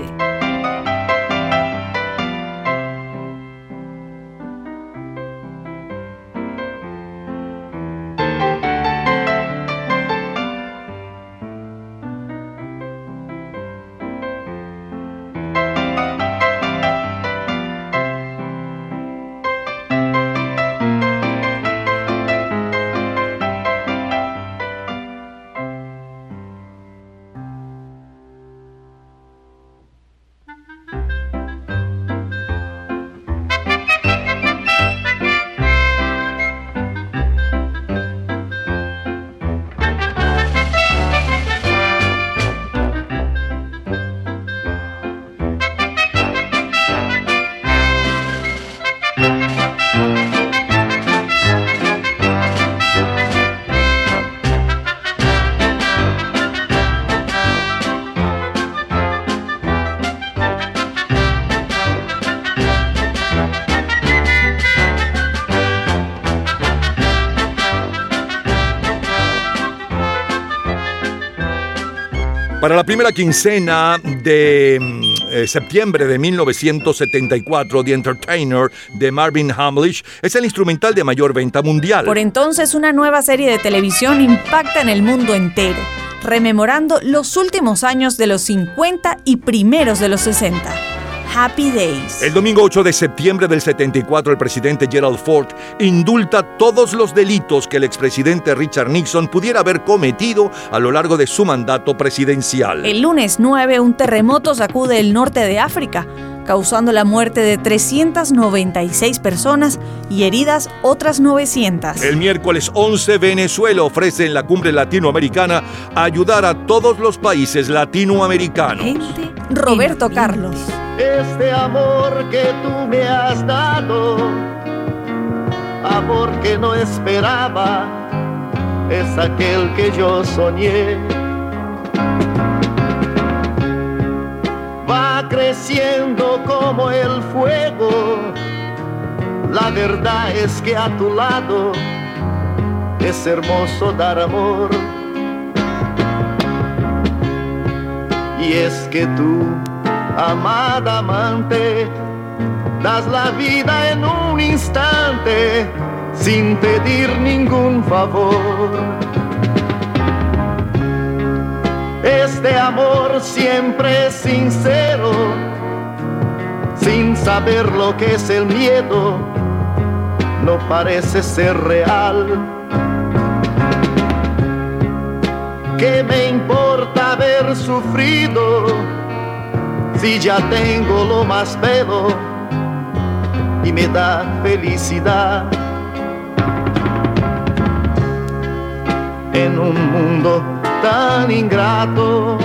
Para la primera quincena de mm, eh, septiembre de 1974, The Entertainer de Marvin Hamlish es el instrumental de mayor venta mundial. Por entonces, una nueva serie de televisión impacta en el mundo entero, rememorando los últimos años de los 50 y primeros de los 60. Happy Days. El domingo 8 de septiembre del 74, el presidente Gerald Ford indulta todos los delitos que el expresidente Richard Nixon pudiera haber cometido a lo largo de su mandato presidencial. El lunes 9, un terremoto sacude el norte de África, causando la muerte de 396 personas y heridas otras 900. El miércoles 11, Venezuela ofrece en la cumbre latinoamericana ayudar a todos los países latinoamericanos. Roberto Carlos. Este amor que tú me has dado, amor que no esperaba, es aquel que yo soñé. Va creciendo como el fuego, la verdad es que a tu lado es hermoso dar amor. Y es que tú amada amante, das la vida en un instante sin pedir ningún favor. Este amor siempre es sincero, sin saber lo que es el miedo, no parece ser real. ¿Qué me importa haber sufrido? si ya tengo lo más bello y me da felicidad. En un mundo tan ingrato,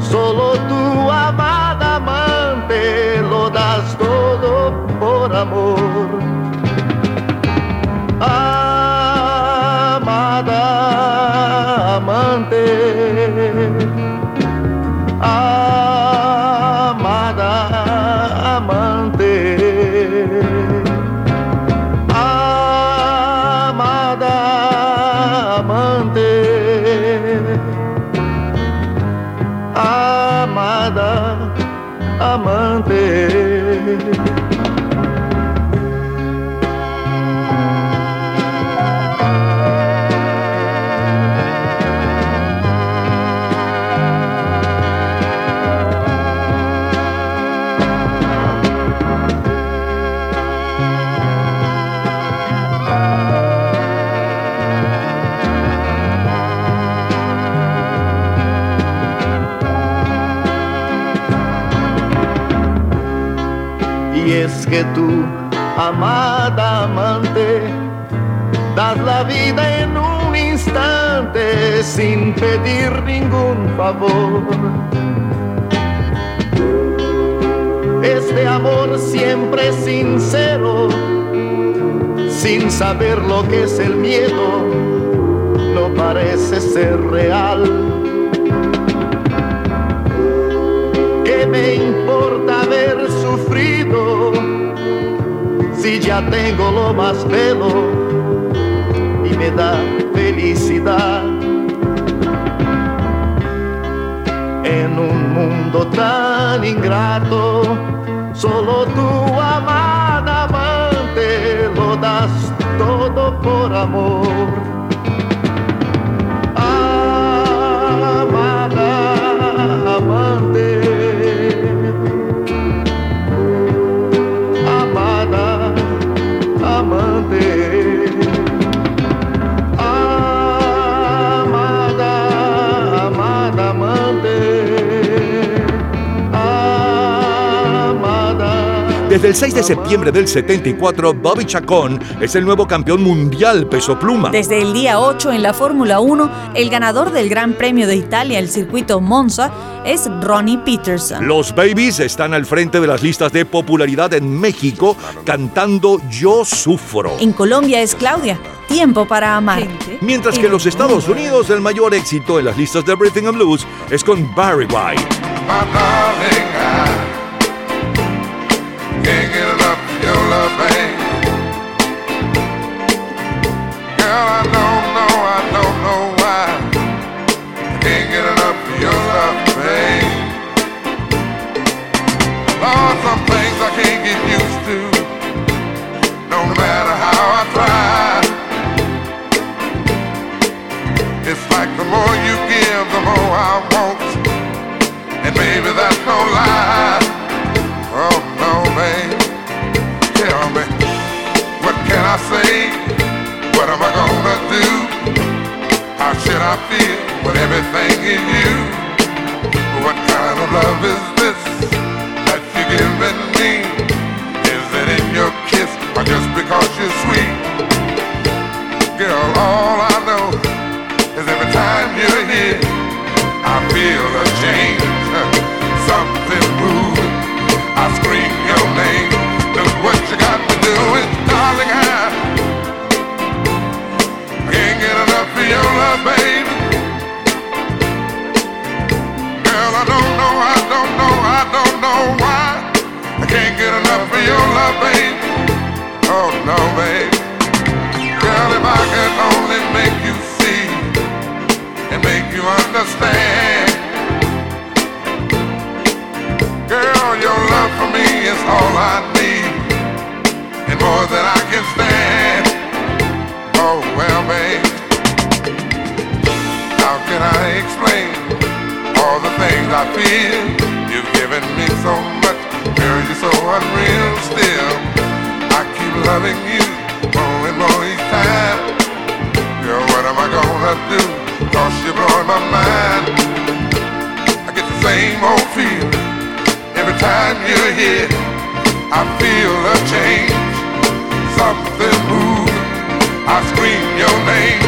solo tu amada amante todo por amor. Que tú, amada amante, das la vida en un instante sin pedir ningún favor. Este amor siempre sincero, sin saber lo que es el miedo, no parece ser real. ¿Qué me importa haber sufrido si ya tengo lo más bello y me da felicidad? En un mundo tan ingrato, solo tu amada amante lo das todo por amor. Desde el 6 de septiembre del 74, Bobby Chacón es el nuevo campeón mundial peso pluma. Desde el día 8 en la Fórmula 1, el ganador del Gran Premio de Italia, el circuito Monza, es Ronnie Peterson. Los Babies están al frente de las listas de popularidad en México cantando Yo Sufro. En Colombia es Claudia, Tiempo para amar. Mientras que en los Estados Unidos el mayor éxito en las listas de Everything and Blues es con Barry White. Is you? What kind of love is your love, baby. Oh no, baby. Girl, if I could only make you see and make you understand. Girl, your love for me is all I need and more than I can stand. Oh, well, babe, how can I explain all the things I feel? You've given me so much, so unreal still. I keep loving you more and more each time. Girl, what am I gonna do? Cause you're blowing my mind. I get the same old feeling every time you're here. I feel a change, something moving. I scream your name.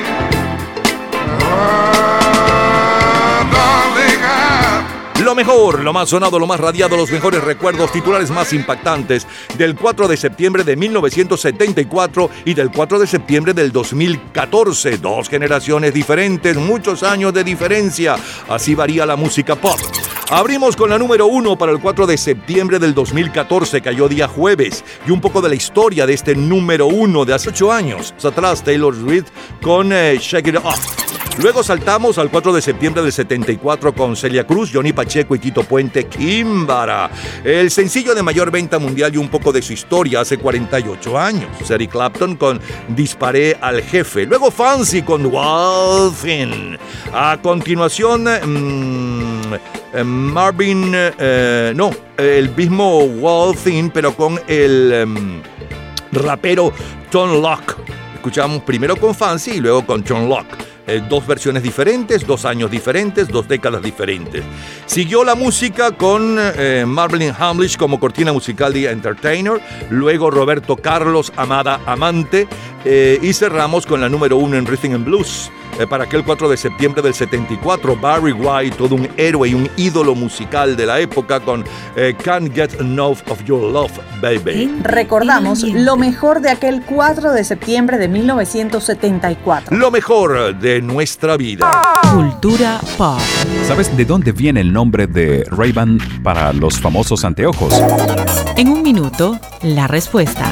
mejor, lo más sonado, lo más radiado, los mejores recuerdos, titulares más impactantes del 4 de septiembre de 1974 y del 4 de septiembre del 2014. Dos generaciones diferentes, muchos años de diferencia. Así varía la música pop. Abrimos con la número uno para el 4 de septiembre del 2014, cayó día jueves, y un poco de la historia de este número uno de hace ocho años. Atrás, Taylor Swift con eh, Shake It Off. Luego saltamos al 4 de septiembre del 74 con Celia Cruz, Johnny Pacheco y Tito Puente, Kimbara. El sencillo de mayor venta mundial y un poco de su historia hace 48 años. Eric Clapton con Disparé al jefe. Luego Fancy con Walfin. A continuación, mm, Marvin, eh, no, el mismo Walfin, pero con el em, rapero John Locke. Escuchamos primero con Fancy y luego con John Locke. Eh, dos versiones diferentes, dos años diferentes, dos décadas diferentes. Siguió la música con eh, Hamlish como cortina musical de Entertainer, luego Roberto Carlos Amada Amante eh, y cerramos con la número uno en Rhythm and Blues. Eh, para aquel 4 de septiembre del 74, Barry White, todo un héroe y un ídolo musical de la época con eh, Can't Get Enough of Your Love, Baby. Recordamos lo mejor de aquel 4 de septiembre de 1974. Lo mejor de nuestra vida. Cultura pop. ¿Sabes de dónde viene el nombre de Ray-Ban para los famosos anteojos? En un minuto, la respuesta.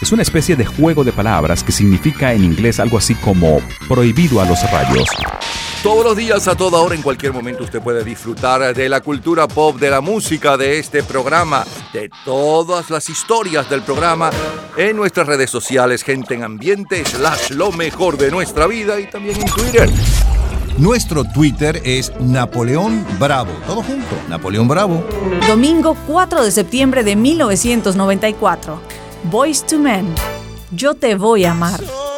es una especie de juego de palabras que significa en inglés algo así como prohibido a los rayos. Todos los días, a toda hora, en cualquier momento, usted puede disfrutar de la cultura pop, de la música, de este programa, de todas las historias del programa en nuestras redes sociales, gente en ambiente, slash lo mejor de nuestra vida y también en Twitter. Nuestro Twitter es Napoleón Bravo. Todo junto, Napoleón Bravo. Domingo 4 de septiembre de 1994. Voice to Men. Yo te voy a amar.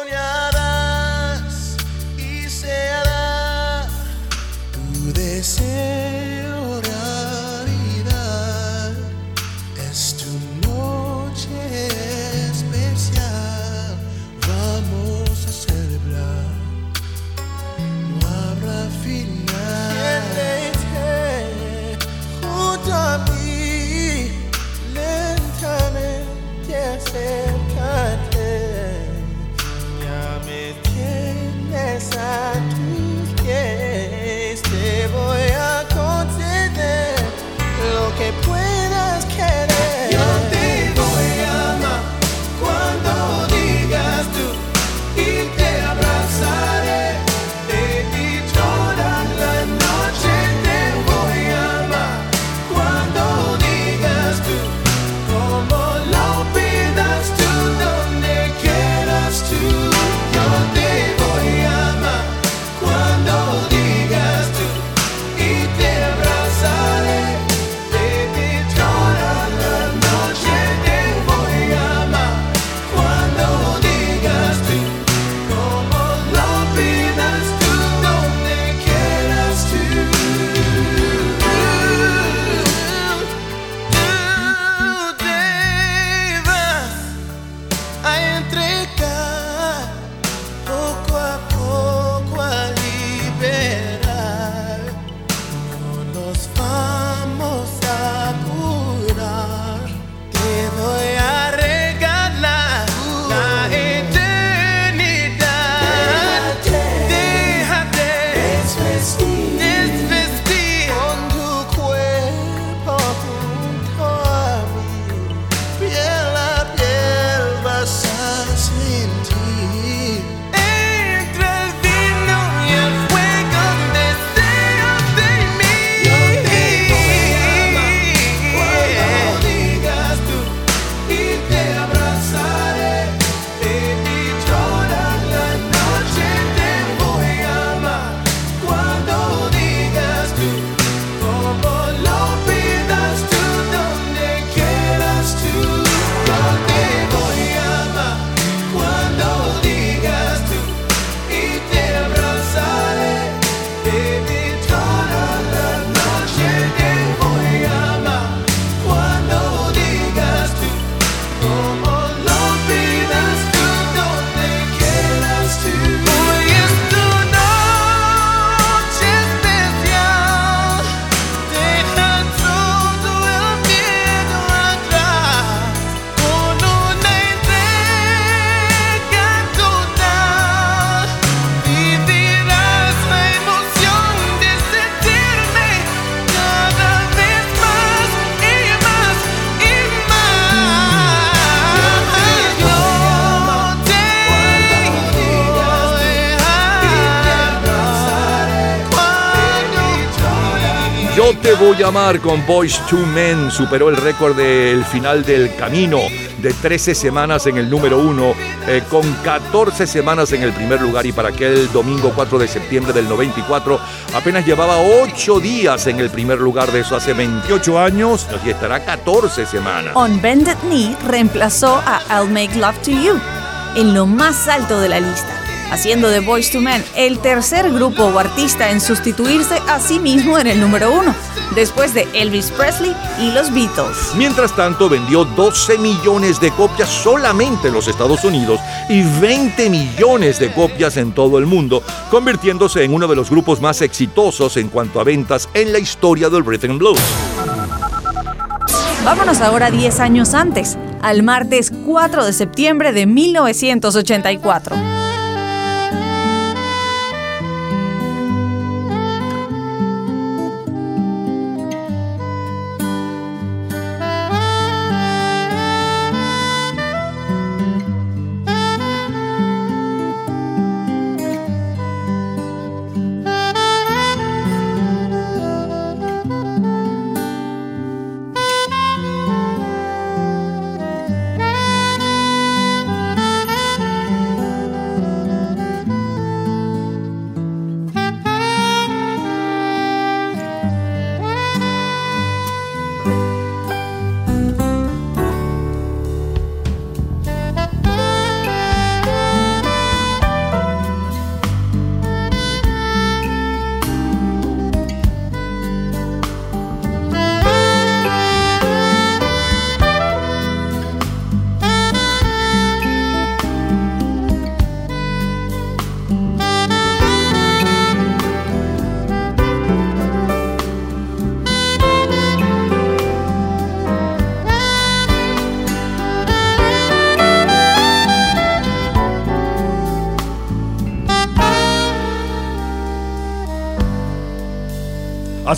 Te voy a amar con Boys to Men superó el récord del final del camino de 13 semanas en el número 1 con 14 semanas en el primer lugar y para aquel domingo 4 de septiembre del 94 apenas llevaba 8 días en el primer lugar de eso hace 28 años y estará 14 semanas. On Bended Knee reemplazó a I'll Make Love to You en lo más alto de la lista, haciendo de Boys to Men el tercer grupo o artista en sustituirse a sí mismo en el número uno, después de Elvis Presley y los Beatles. Mientras tanto, vendió 12 millones de copias solamente en los Estados Unidos y 20 millones de copias en todo el mundo, convirtiéndose en uno de los grupos más exitosos en cuanto a ventas en la historia del rhythm and blues. Vámonos ahora 10 años antes, al martes 4 de septiembre de 1984.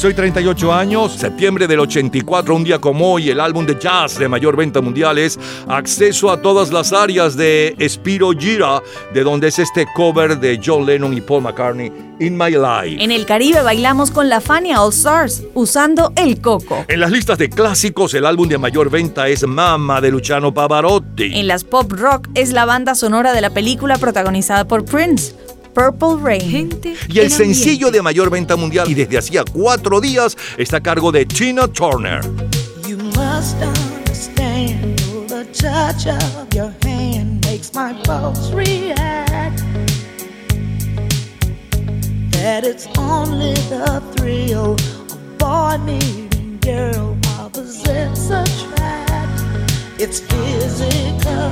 Hoy 38 años, septiembre del 84, un día como hoy, el álbum de jazz de mayor venta mundial es Acceso a todas las áreas de Spiro Gira, de donde es este cover de John Lennon y Paul McCartney, In My Life. En el Caribe bailamos con la Fania All Stars, usando el coco. En las listas de clásicos, el álbum de mayor venta es Mama de Luciano Pavarotti. En las pop rock es la banda sonora de la película protagonizada por Prince. Purple Rain. Y el sencillo de mayor venta mundial y desde hacía cuatro días está a cargo de Tina Turner. You must understand the touch of your hand makes my pulse react. That it's only the thrill of boy meeting girl opposites attract. It's physical,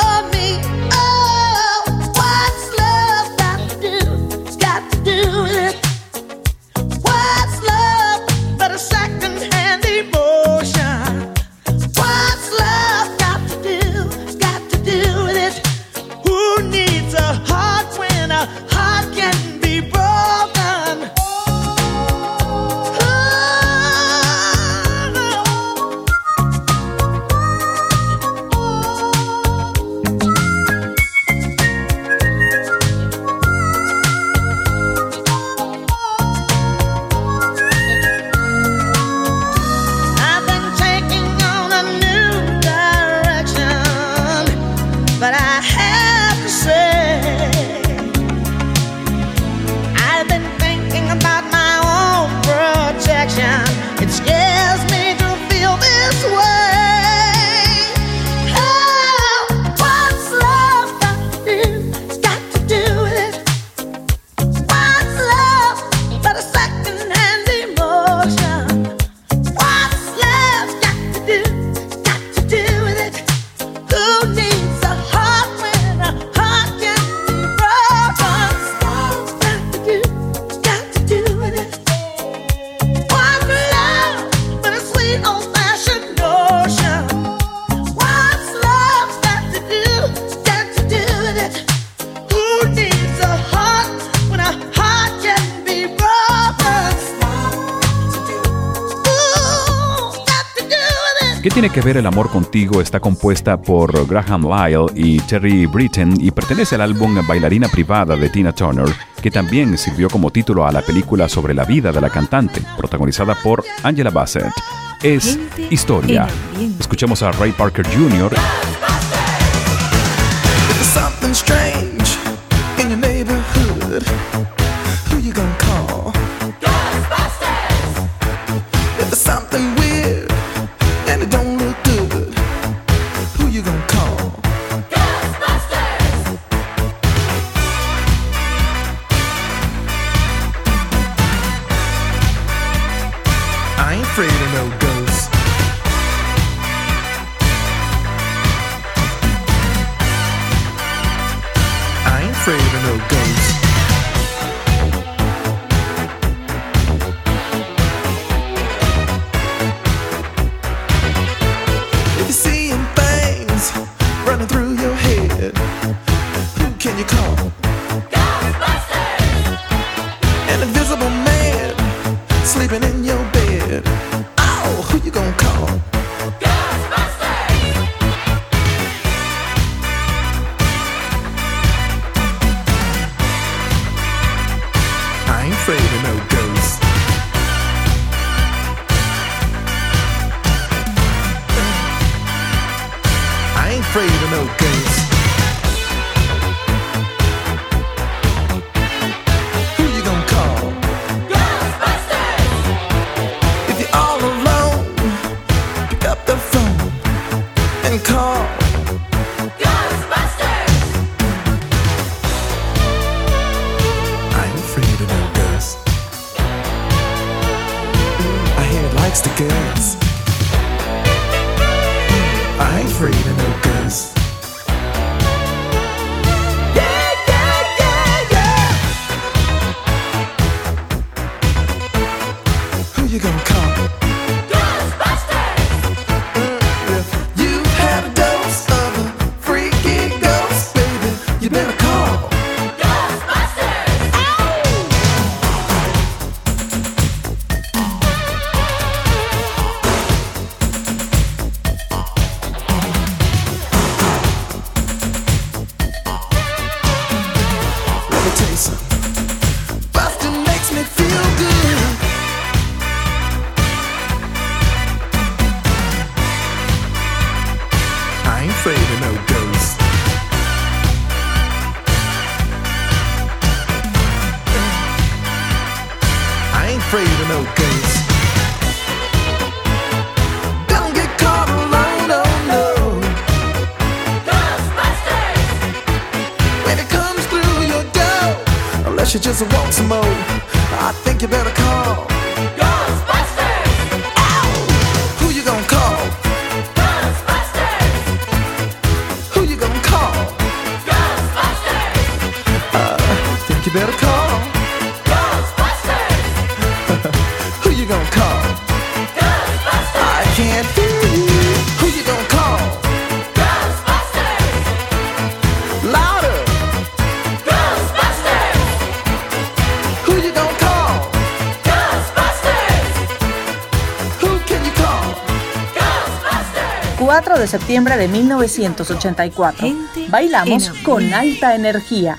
El Amor Contigo está compuesta por Graham Lyle y Terry Britton y pertenece al álbum Bailarina Privada de Tina Turner, que también sirvió como título a la película sobre la vida de la cantante, protagonizada por Angela Bassett. Es historia. Escuchemos a Ray Parker Jr. 4 de septiembre de 1984. Bailamos con alta energía.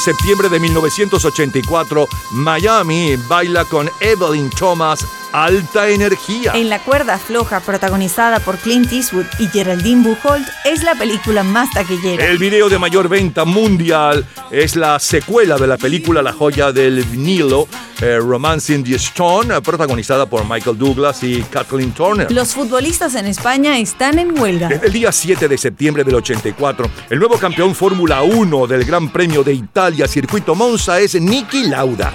septiembre de 1984, Miami baila con Evelyn Thomas alta energía. En La cuerda floja, protagonizada por Clint Eastwood y Geraldine Buchholz, es la película más taquillera. El video de mayor venta mundial es la secuela de la película La joya del vinilo, eh, Romancing the Stone, protagonizada por Michael Douglas y Kathleen Turner. Los futbolistas en España están en huelga. Desde el día 7 de septiembre del 84, el nuevo campeón Fórmula 1 del Gran Premio de Italia, circuito Monza, es Niki Lauda.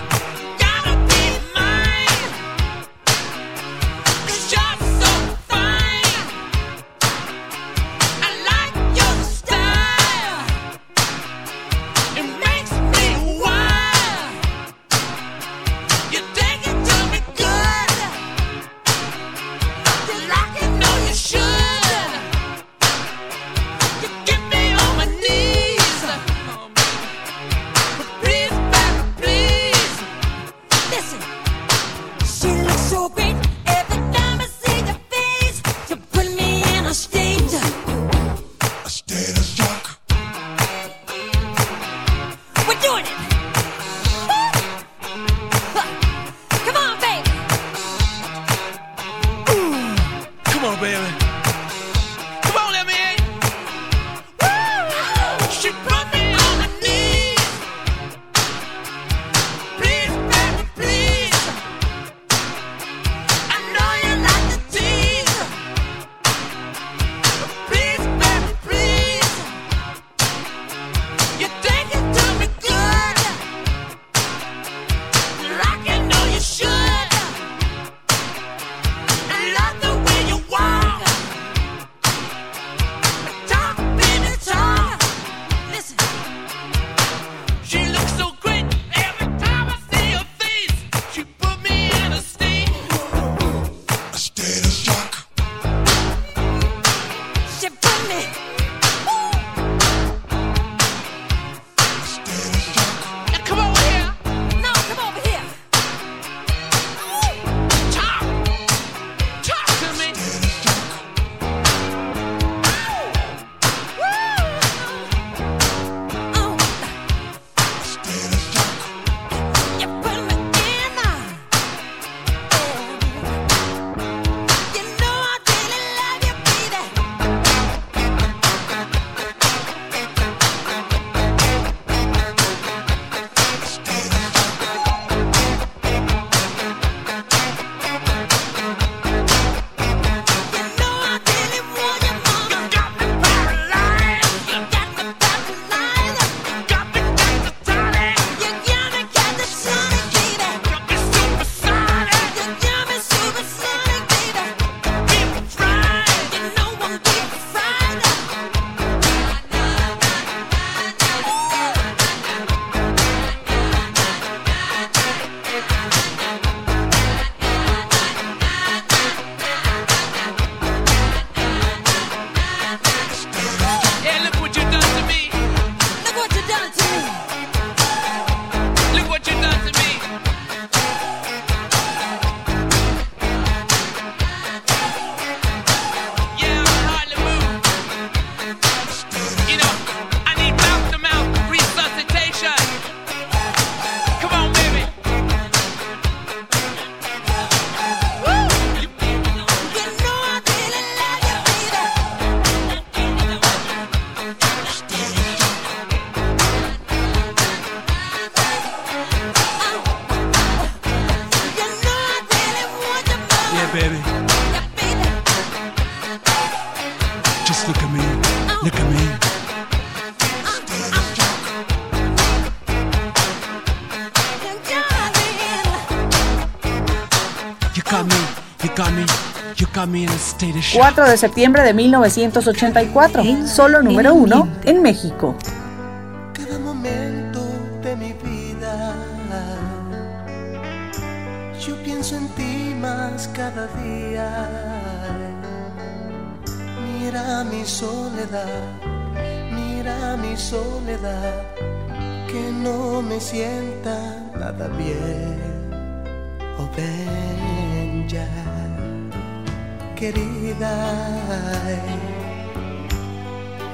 4 de septiembre de 1984, solo número uno en México.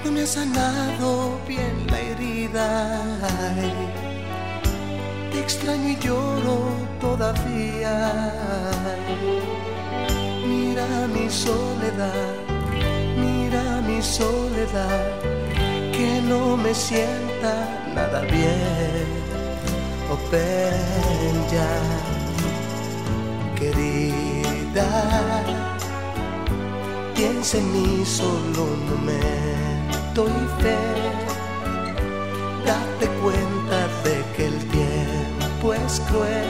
No me ha sanado bien la herida. Te extraño y lloro todavía. Mira mi soledad, mira mi soledad, que no me sienta nada bien. Oh, ya, querida, piensa en mí solo un momento fe. Date cuenta de que el tiempo es cruel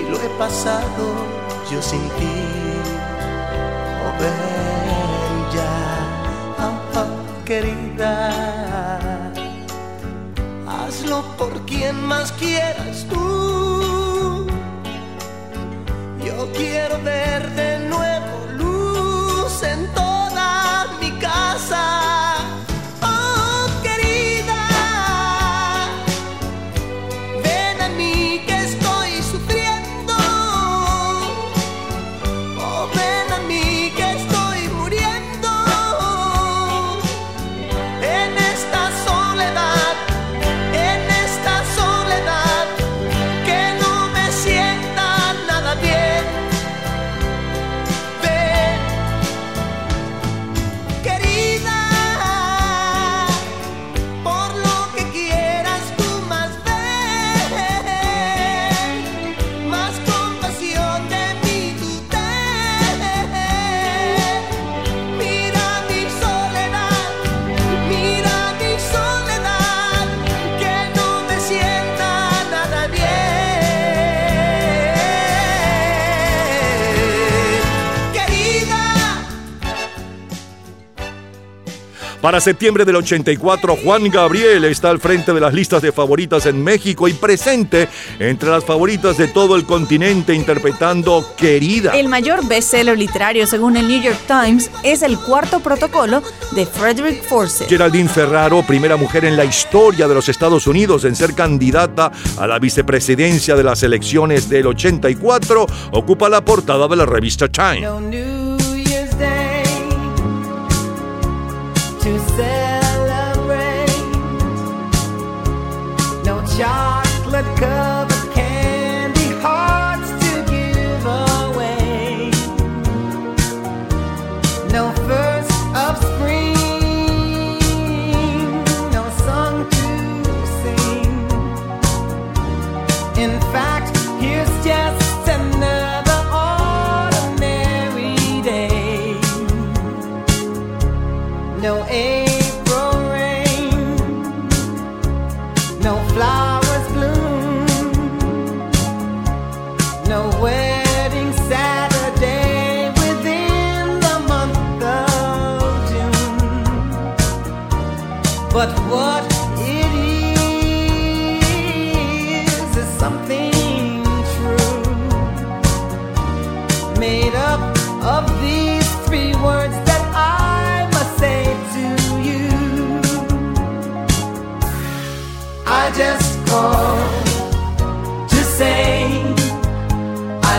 y lo he pasado yo sin ti. Oh, ven ya, oh, querida, hazlo por quien más quieras tú. Yo quiero ver Para septiembre del 84, Juan Gabriel está al frente de las listas de favoritas en México y presente entre las favoritas de todo el continente interpretando Querida. El mayor bestseller literario, según el New York Times, es el cuarto protocolo de Frederick Forsyth. Geraldine Ferraro, primera mujer en la historia de los Estados Unidos en ser candidata a la vicepresidencia de las elecciones del 84, ocupa la portada de la revista Time. No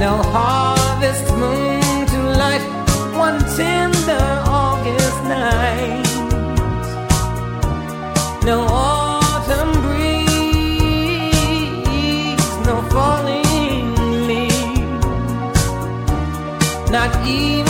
no harvest moon to light one tender August night. No autumn breeze, no falling leaves, not even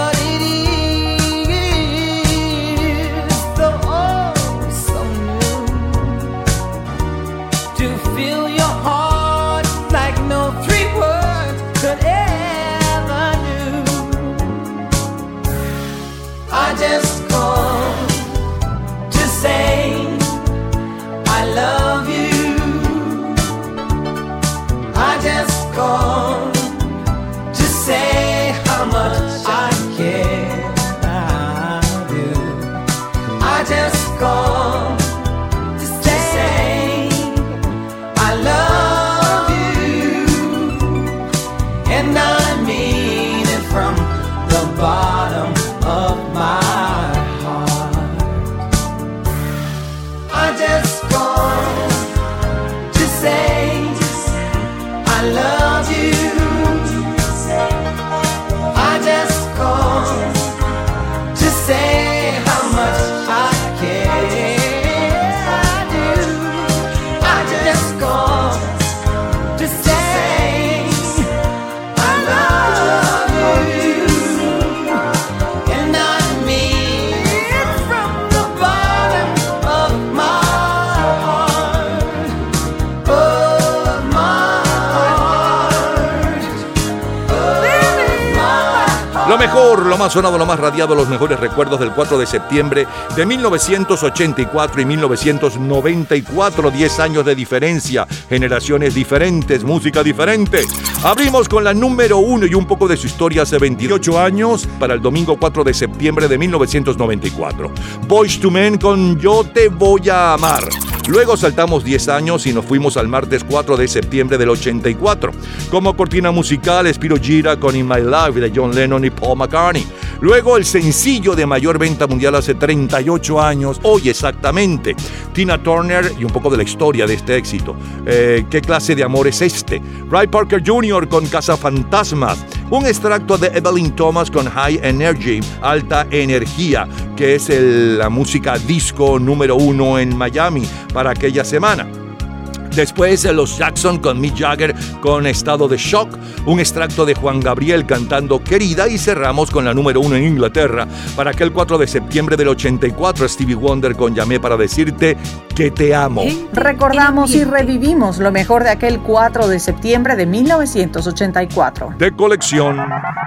lo más sonado, lo más radiado, los mejores recuerdos del 4 de septiembre de 1984 y 1994, 10 años de diferencia, generaciones diferentes, música diferente. Abrimos con la número uno y un poco de su historia hace 28 años para el domingo 4 de septiembre de 1994. Boys to Men con Yo te voy a amar. Luego saltamos 10 años y nos fuimos al martes 4 de septiembre del 84. Como cortina musical, Spiro Gira con In My Life de John Lennon y Paul McCartney. Luego el sencillo de mayor venta mundial hace 38 años, hoy exactamente. Tina Turner y un poco de la historia de este éxito. Eh, ¿Qué clase de amor es este? Ray Parker Jr. con Casa Fantasmas. Un extracto de Evelyn Thomas con High Energy, Alta Energía, que es el- la música disco número uno en Miami para aquella semana. Después los Jackson con Mick Jagger con Estado de Shock, un extracto de Juan Gabriel cantando Querida y cerramos con la número uno en Inglaterra para aquel 4 de septiembre del 84 Stevie Wonder con Llamé para decirte que te amo. Recordamos y revivimos lo mejor de aquel 4 de septiembre de 1984. de colección.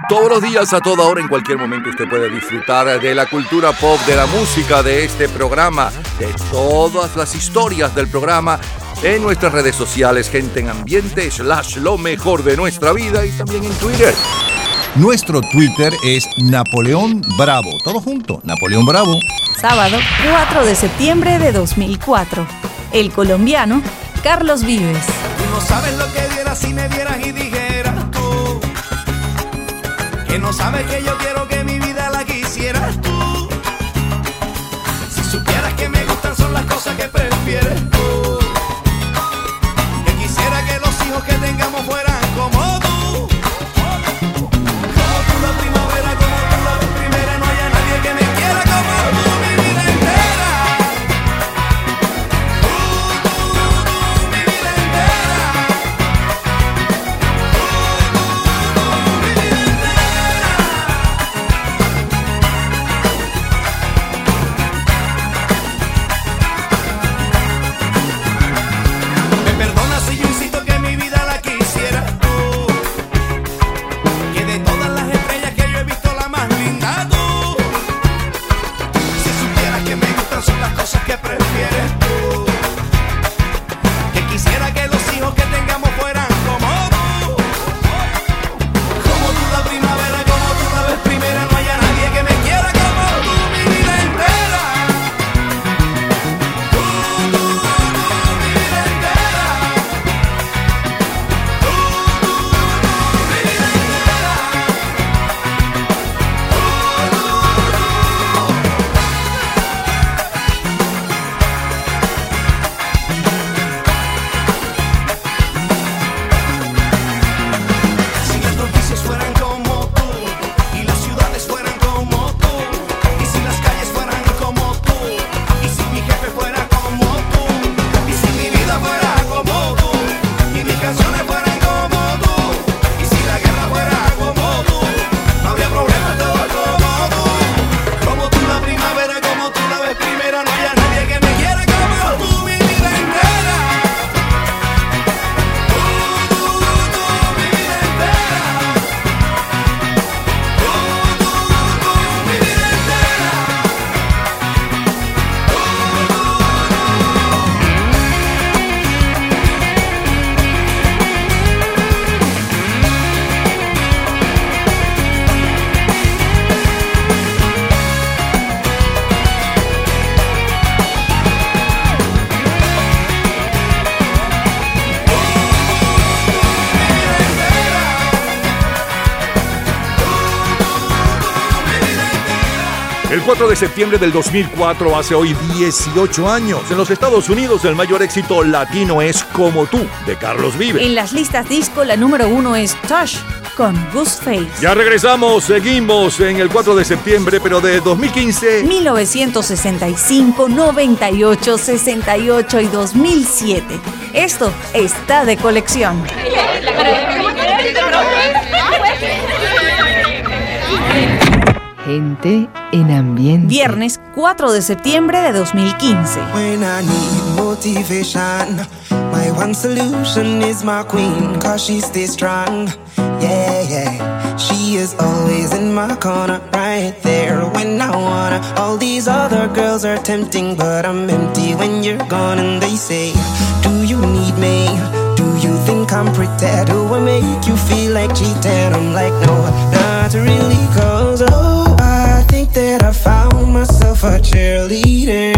Todos los días, a toda hora, en cualquier momento, usted puede disfrutar de la cultura pop, de la música, de este programa, de todas las historias del programa en nuestras redes sociales, gente en ambiente, slash lo mejor de nuestra vida y también en Twitter. Nuestro Twitter es Napoleón Bravo. Todo junto, Napoleón Bravo. Sábado 4 de septiembre de 2004. El colombiano Carlos Vives. Tú no sabes lo que vieras si me vieras y dijeras tú Que no sabes que yo quiero que mi vida la quisieras tú Si supieras que me gustan son las cosas que prefieres 4 de septiembre del 2004, hace hoy 18 años, en los Estados Unidos el mayor éxito latino es Como tú, de Carlos Vives. En las listas disco, la número uno es Touch con Ghostface. Ya regresamos, seguimos en el 4 de septiembre, pero de 2015. 1965, 98, 68 y 2007. Esto está de colección. Gente en ambiente. Viernes 4 de septiembre de 2015. When I need motivation, my one solution is my queen, cause she stays strong. Yeah, yeah. She is always in my corner, right there when I wanna. All these other girls are tempting, but I'm empty when you're gone. And they say, Do you need me? Do you think I'm pretty? Do I make you feel like cheating? I'm like, No, not really, cause oh, I think that I found myself a cheerleader.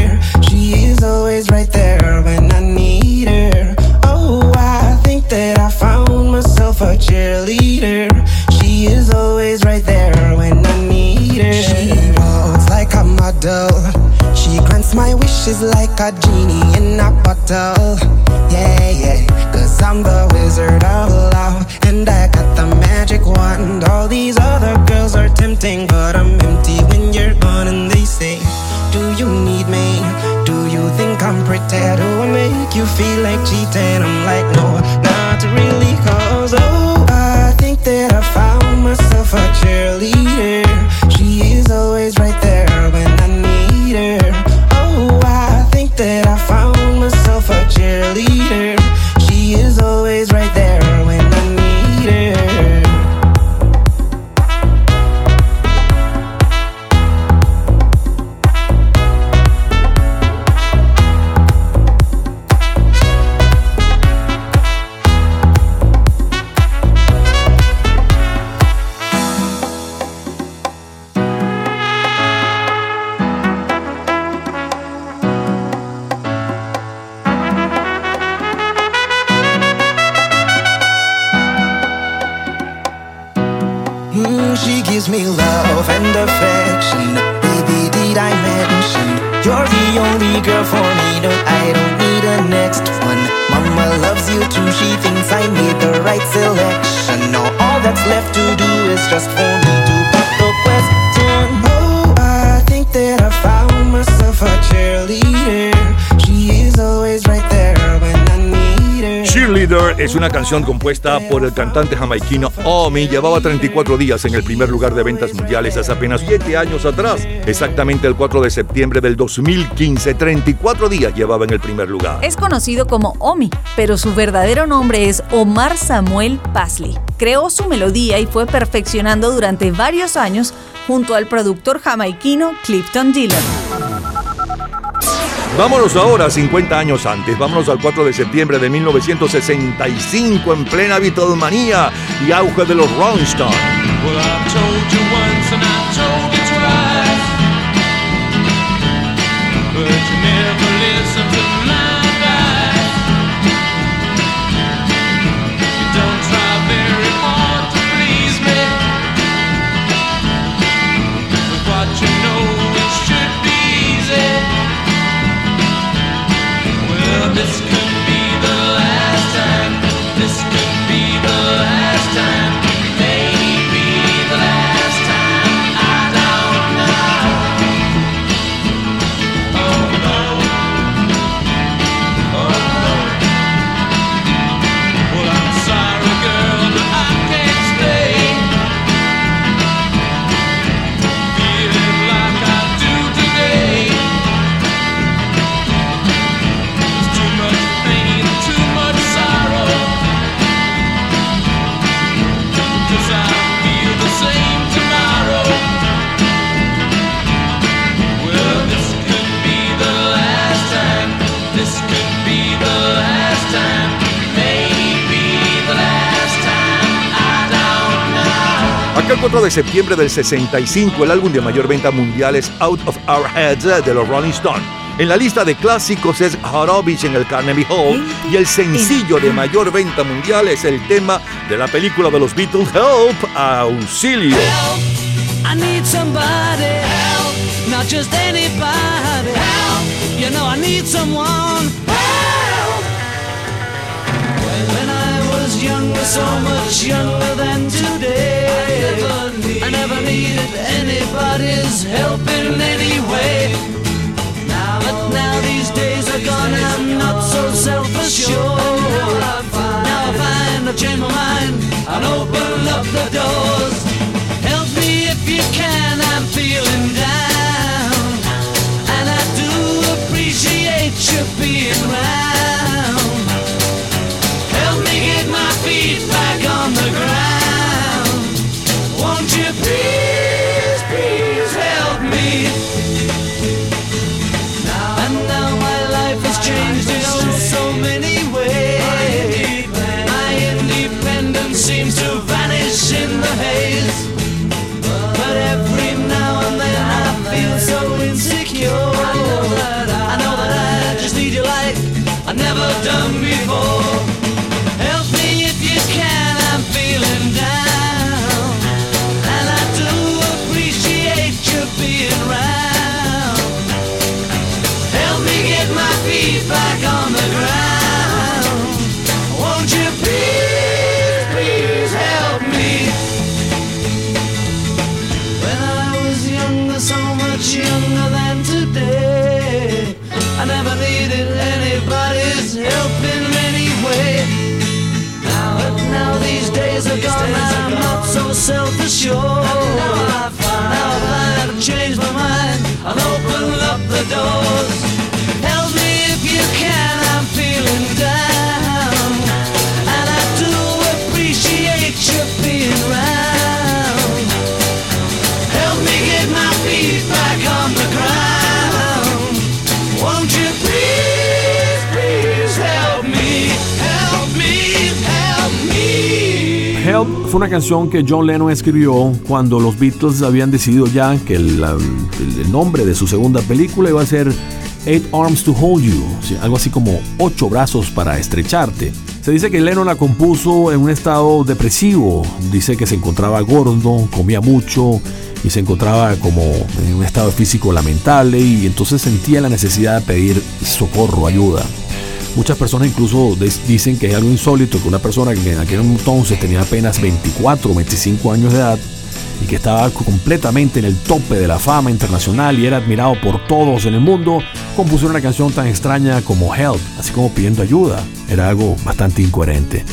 She is always right there when I need her. Oh, I think that I found myself a cheerleader. She is always right there when I need her. She walks like a model. She grants my wishes like a genie in a bottle. Yeah, yeah. Cause I'm the wizard of love. And I got the magic wand. All these other girls are tempting, but I'm empty when you're gone. And they say, Do you need me? Do you think I'm pretty? Do I make you feel like cheating? I'm like, No, not really. Cause oh, I think that I found myself a cheerleader. She is always right there canción compuesta por el cantante jamaiquino Omi. Llevaba 34 días en el primer lugar de ventas mundiales hace apenas 7 años atrás. Exactamente el 4 de septiembre del 2015. 34 días llevaba en el primer lugar. Es conocido como Omi, pero su verdadero nombre es Omar Samuel Pasley. Creó su melodía y fue perfeccionando durante varios años junto al productor jamaiquino Clifton Dillon. Vámonos ahora 50 años antes, vámonos al 4 de septiembre de 1965 en plena Beatlemanía y auge de los Rolling Stones. De septiembre del 65, el álbum de mayor venta mundial es Out of Our Heads de los Rolling Stones. En la lista de clásicos es Horowitz en el Carnegie Hall y el sencillo de mayor venta mundial es el tema de la película de los Beatles Help, Auxilio. I need somebody help. not just anybody. You know I need someone. Help! When I was younger, so much younger than today, I never needed anybody's help in any way. But now these days are gone, I'm not so self-assured. Now I find I've changed my mind and open up the doors. Help me if you can, I'm feeling down. And I do appreciate you being round. Help me get my feet back on the ground. Fue una canción que John Lennon escribió cuando los Beatles habían decidido ya que el, nombre de su segunda película iba a ser Eight Arms to Hold You, algo así como ocho brazos para estrecharte. Se dice que Lennon la compuso en un estado depresivo, dice que se encontraba gordo, comía mucho y se encontraba como en un estado físico lamentable y entonces sentía la necesidad de pedir socorro, ayuda. Muchas personas incluso dicen que es algo insólito que una persona que en aquel entonces tenía apenas 24 o 25 años de edad y que estaba completamente en el tope de la fama internacional y era admirado por todos en el mundo, compusiera una canción tan extraña como Help, así como pidiendo ayuda. Era algo bastante incoherente.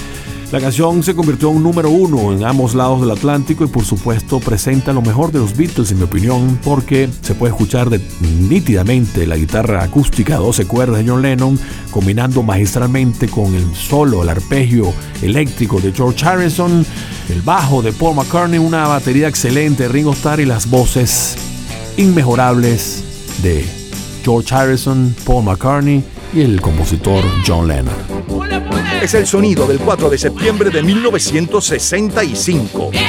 La canción se convirtió en un número uno en ambos lados del Atlántico y por supuesto presenta lo mejor de los Beatles en mi opinión porque se puede escuchar de- nítidamente la guitarra acústica a 12 cuerdas de John Lennon combinando magistralmente con el solo, el arpegio eléctrico de George Harrison, el bajo de Paul McCartney, una batería excelente de Ringo Starr y las voces inmejorables de George Harrison, Paul McCartney y el compositor John Lennon. Es el sonido del 4 de septiembre de 1965. Bullet,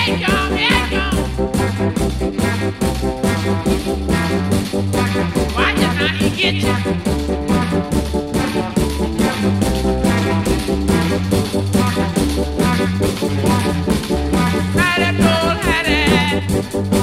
bullet,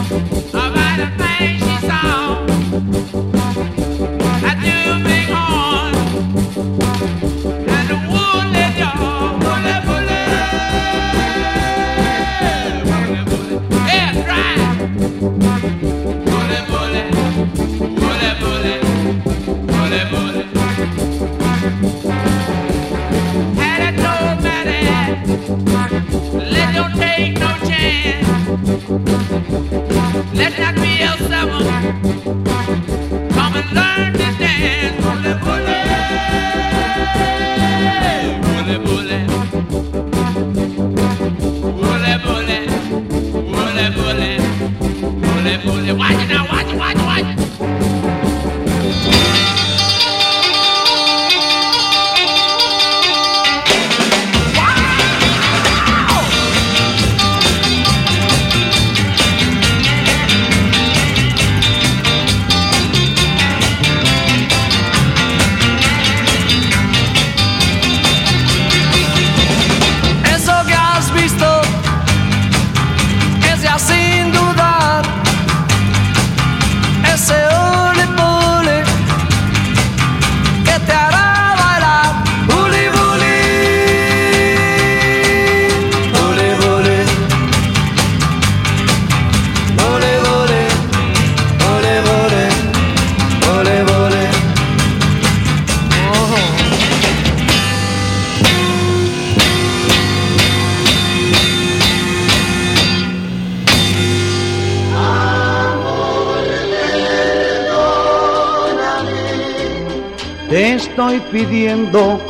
pidiendo,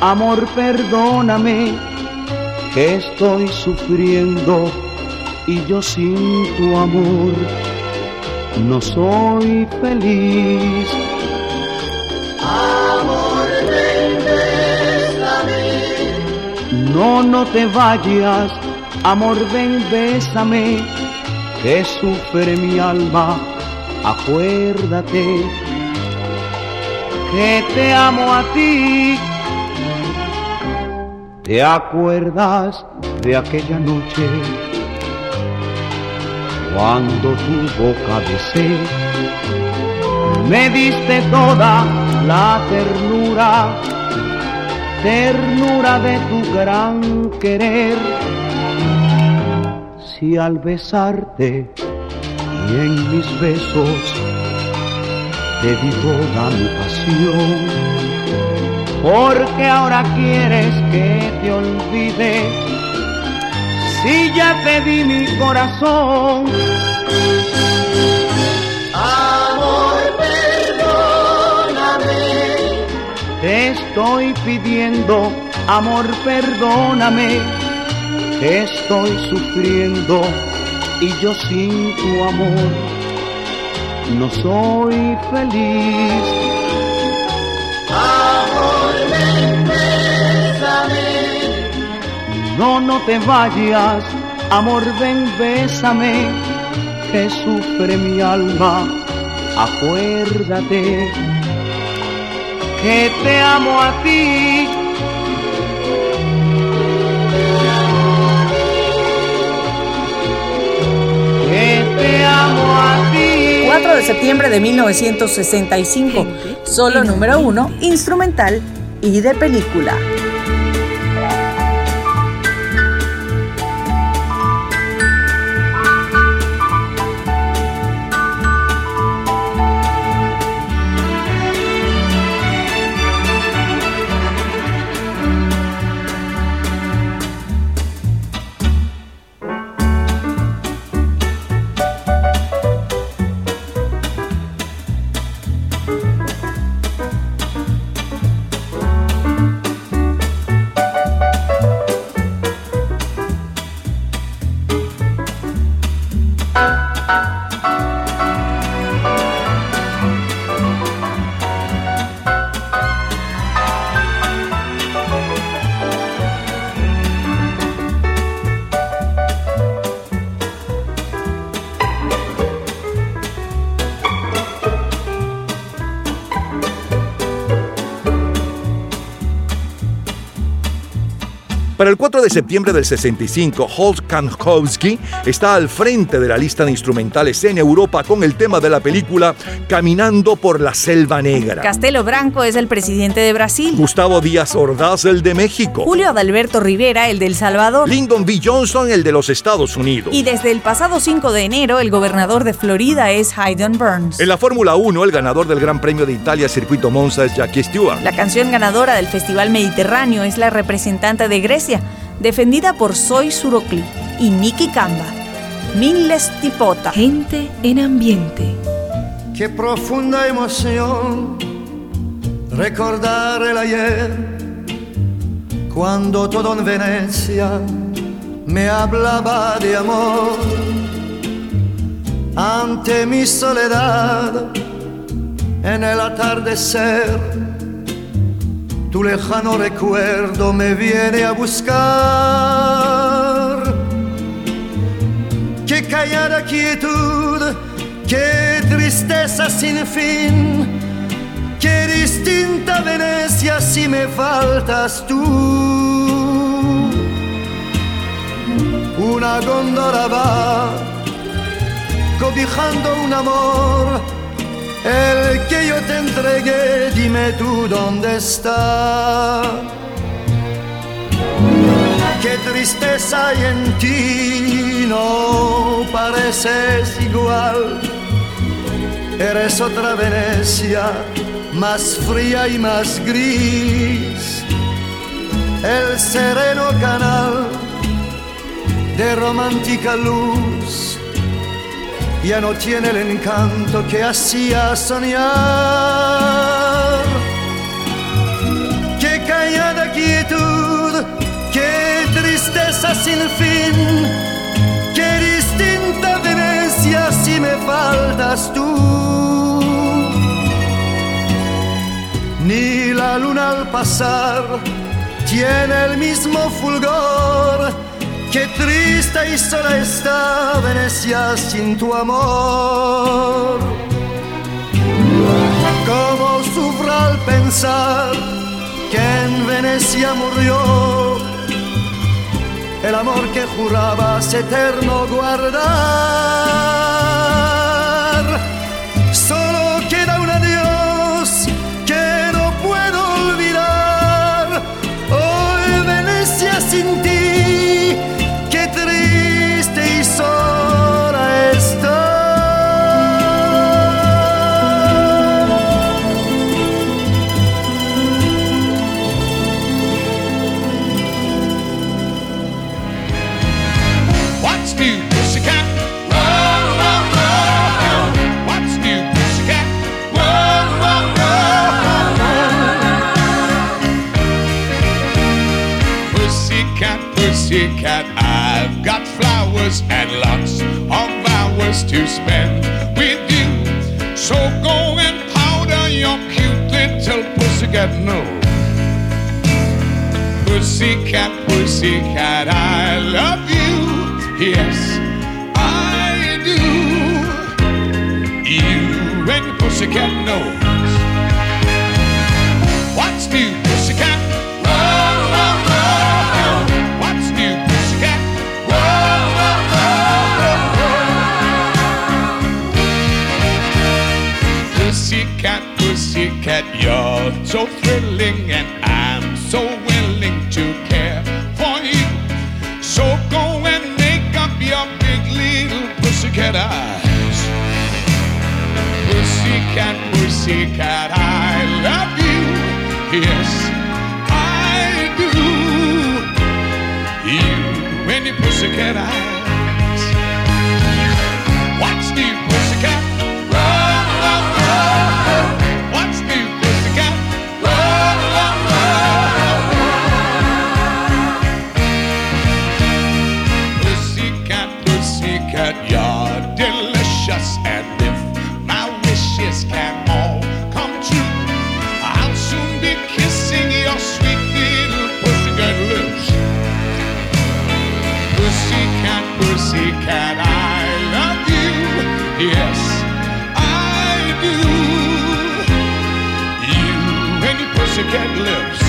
amor, perdóname, que estoy sufriendo y yo sin tu amor no soy feliz. Amor, ven. No, no te vayas, amor, ven, bésame, que sufre mi alma, acuérdate que te amo a ti. ¿Te acuerdas de aquella noche cuando tu boca besé? Me diste toda la ternura, ternura de tu gran querer. Si al besarte y en mis besos te di toda mi pasión, porque ahora quieres que te olvide si ya te di mi corazón. Amor, perdóname. Te estoy pidiendo, amor, perdóname, que estoy sufriendo y yo sin tu amor no soy feliz. Amor, ven, bésame. No, no te vayas, amor, ven, bésame, que sufre mi alma, acuérdate que te amo a ti. Que te amo a ti. 4 de septiembre de 1965. Solo número uno, instrumental y de película. De septiembre del 65, Holt Kankowski está al frente de la lista de instrumentales en Europa con el tema de la película Caminando por la Selva Negra. Castelo Branco es el presidente de Brasil. Gustavo Díaz Ordaz, el de México. Julio Adalberto Rivera, el de El Salvador. Lyndon B. Johnson, el de los Estados Unidos. Y desde el pasado 5 de enero, el gobernador de Florida es Hayden Burns. En la Fórmula 1, el ganador del Gran Premio de Italia Circuito Monza es Jackie Stewart. La canción ganadora del Festival Mediterráneo es la representante de Grecia, defendida por Soy Surocli y Nicky Camba. Miles Tipota. Gente en ambiente. Qué profunda emoción recordar el ayer, cuando todo en Venecia me hablaba de amor. Ante mi soledad, en el atardecer, tu lejano recuerdo me viene a buscar. Qué callada quietud, qué tristeza sin fin, qué distinta Venecia si me faltas tú. Una góndola va cobijando un amor, el que yo te entregué, dime tú dónde está. Qué tristeza hay en ti, no pareces igual. Eres otra Venecia, más fría y más gris. El sereno canal de romántica luz ya no tiene el encanto que hacía soñar. quietud, qué tristeza sin fin, qué distinta Venecia si me faltas tú. Ni la luna al pasar tiene el mismo fulgor, qué triste y sola está Venecia sin tu amor. Cómo sufro al pensar que en Venecia murió el amor que jurabas eterno guardar. Hours to spend with you. So go and powder your cute little pussycat nose. Pussycat, pussycat, I love you. Yes, I do. You and your pussycat knows. What's new, pussycat? Pussycat, you're so thrilling and I'm so willing to care for you. So go and make up your big little pussycat eyes. Pussycat, pussycat, I love you. Yes, I do. You and your pussycat eyes. Pussycat lips.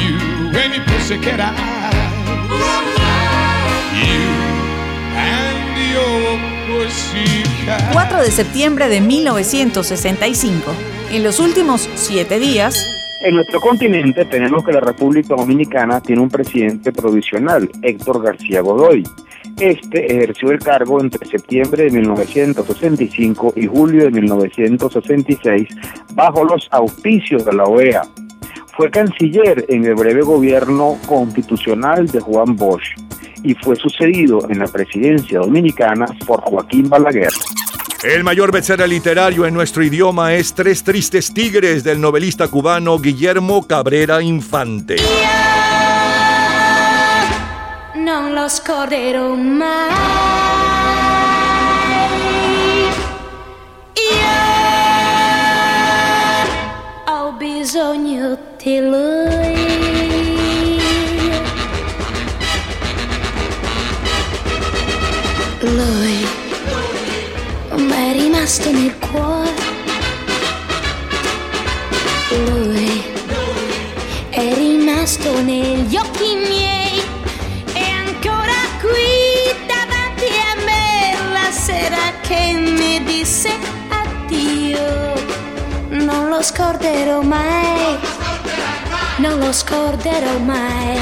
You and your pussycat eyes. You and your pussycat. 4 de septiembre de 1965. En los últimos siete días, En nuestro continente tenemos que la República Dominicana tiene un presidente provisional, Héctor García Godoy. Este ejerció el cargo entre septiembre de 1965 y julio de 1966 bajo los auspicios de la OEA. Fue canciller en el breve gobierno constitucional de Juan Bosch y fue sucedido en la presidencia dominicana por Joaquín Balaguer. El mayor bestseller literario en nuestro idioma es Tres Tristes Tigres del novelista cubano Guillermo Cabrera Infante. Lo scorderò mai. Io ho bisogno di lui. Lui mi è rimasto nel cuore. Lui è rimasto negli occhi lo scorderò mai, non lo scorderò mai.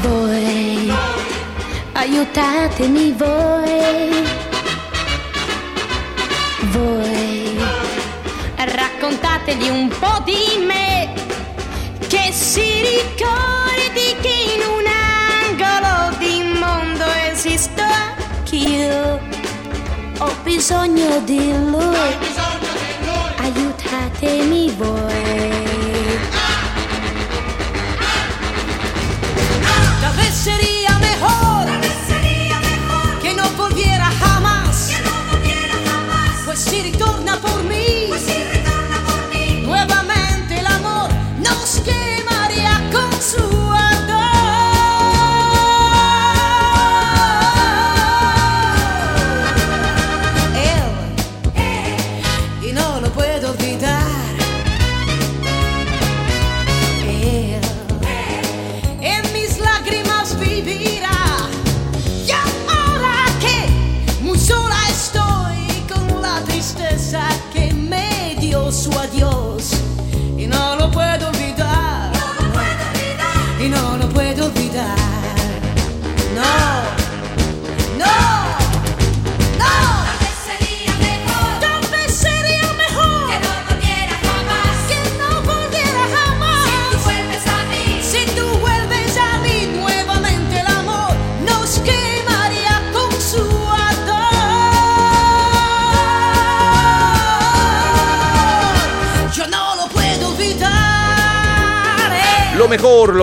Voi, aiutatemi voi. Voi, raccontategli un po' di me che si ricordi che in un angolo di mondo esisto anch'io. Ho bisogno di lui. Timmy boy.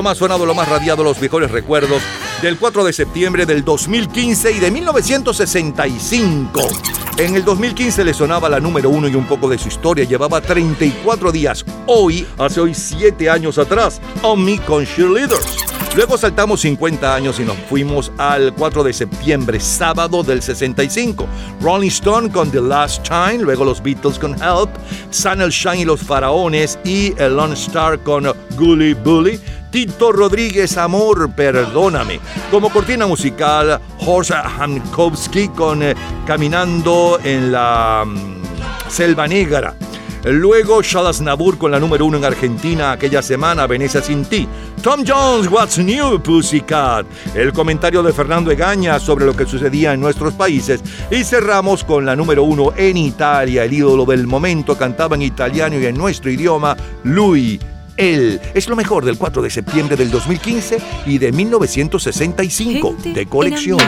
Más sonado, lo más radiado, los mejores recuerdos del 4 de septiembre del 2015 y de 1965. En el 2015 le sonaba la número uno y un poco de su historia. Llevaba 34 días. Hoy, hace hoy 7 años atrás, On Me con Cheerleaders. Luego saltamos 50 años y nos fuimos al 4 de septiembre, sábado del 65. Rolling Stone con The Last Time, luego los Beatles con Help, Sun Shine y los Faraones y el Lone Star con Gully Bully. Tito Rodríguez, Amor, Perdóname. Como cortina musical, Horst Hankowski con eh, Caminando en la mm, Selva Negra. Luego Nabur con la número uno en Argentina aquella semana, Venecia sin ti. Tom Jones, What's New, Pussycat. El comentario de Fernando Egaña sobre lo que sucedía en nuestros países. Y cerramos con la número uno en Italia. El ídolo del momento cantaba en italiano y en nuestro idioma, Lui. Él es lo mejor del 4 de septiembre del 2015 y de 1965 de colección.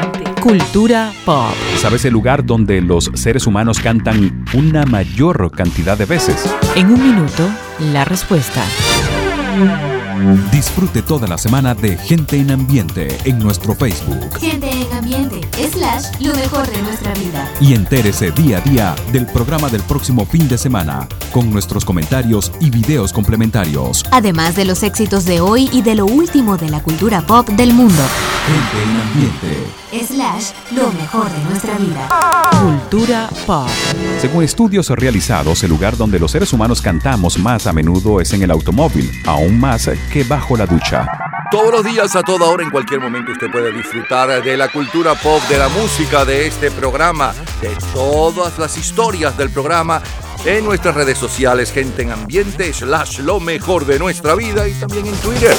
Cultura pop. ¿Sabes el lugar donde los seres humanos cantan una mayor cantidad de veces? En un minuto, la respuesta. Disfrute toda la semana de Gente en Ambiente en nuestro Facebook Gente en ambiente, slash, lo mejor de nuestra vida. y entérese día a día del programa del próximo fin de semana con nuestros comentarios y videos complementarios. Además de los éxitos de hoy y de lo último de la cultura pop del mundo. Gente en Ambiente. Slash, lo mejor de nuestra vida. Cultura pop. Según estudios realizados, el lugar donde los seres humanos cantamos más a menudo es en el automóvil, aún más que bajo la ducha. Todos los días, a toda hora, en cualquier momento, usted puede disfrutar de la cultura pop, de la música, de este programa, de todas las historias del programa en nuestras redes sociales, gente en ambiente, slash lo mejor de nuestra vida y también en Twitter.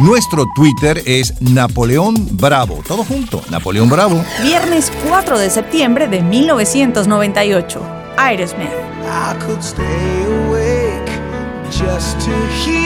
Nuestro Twitter es Napoleón Bravo. Todo junto, Napoleón Bravo. Viernes 4 de septiembre de 1998. Aerosmith. I could stay awake just to hear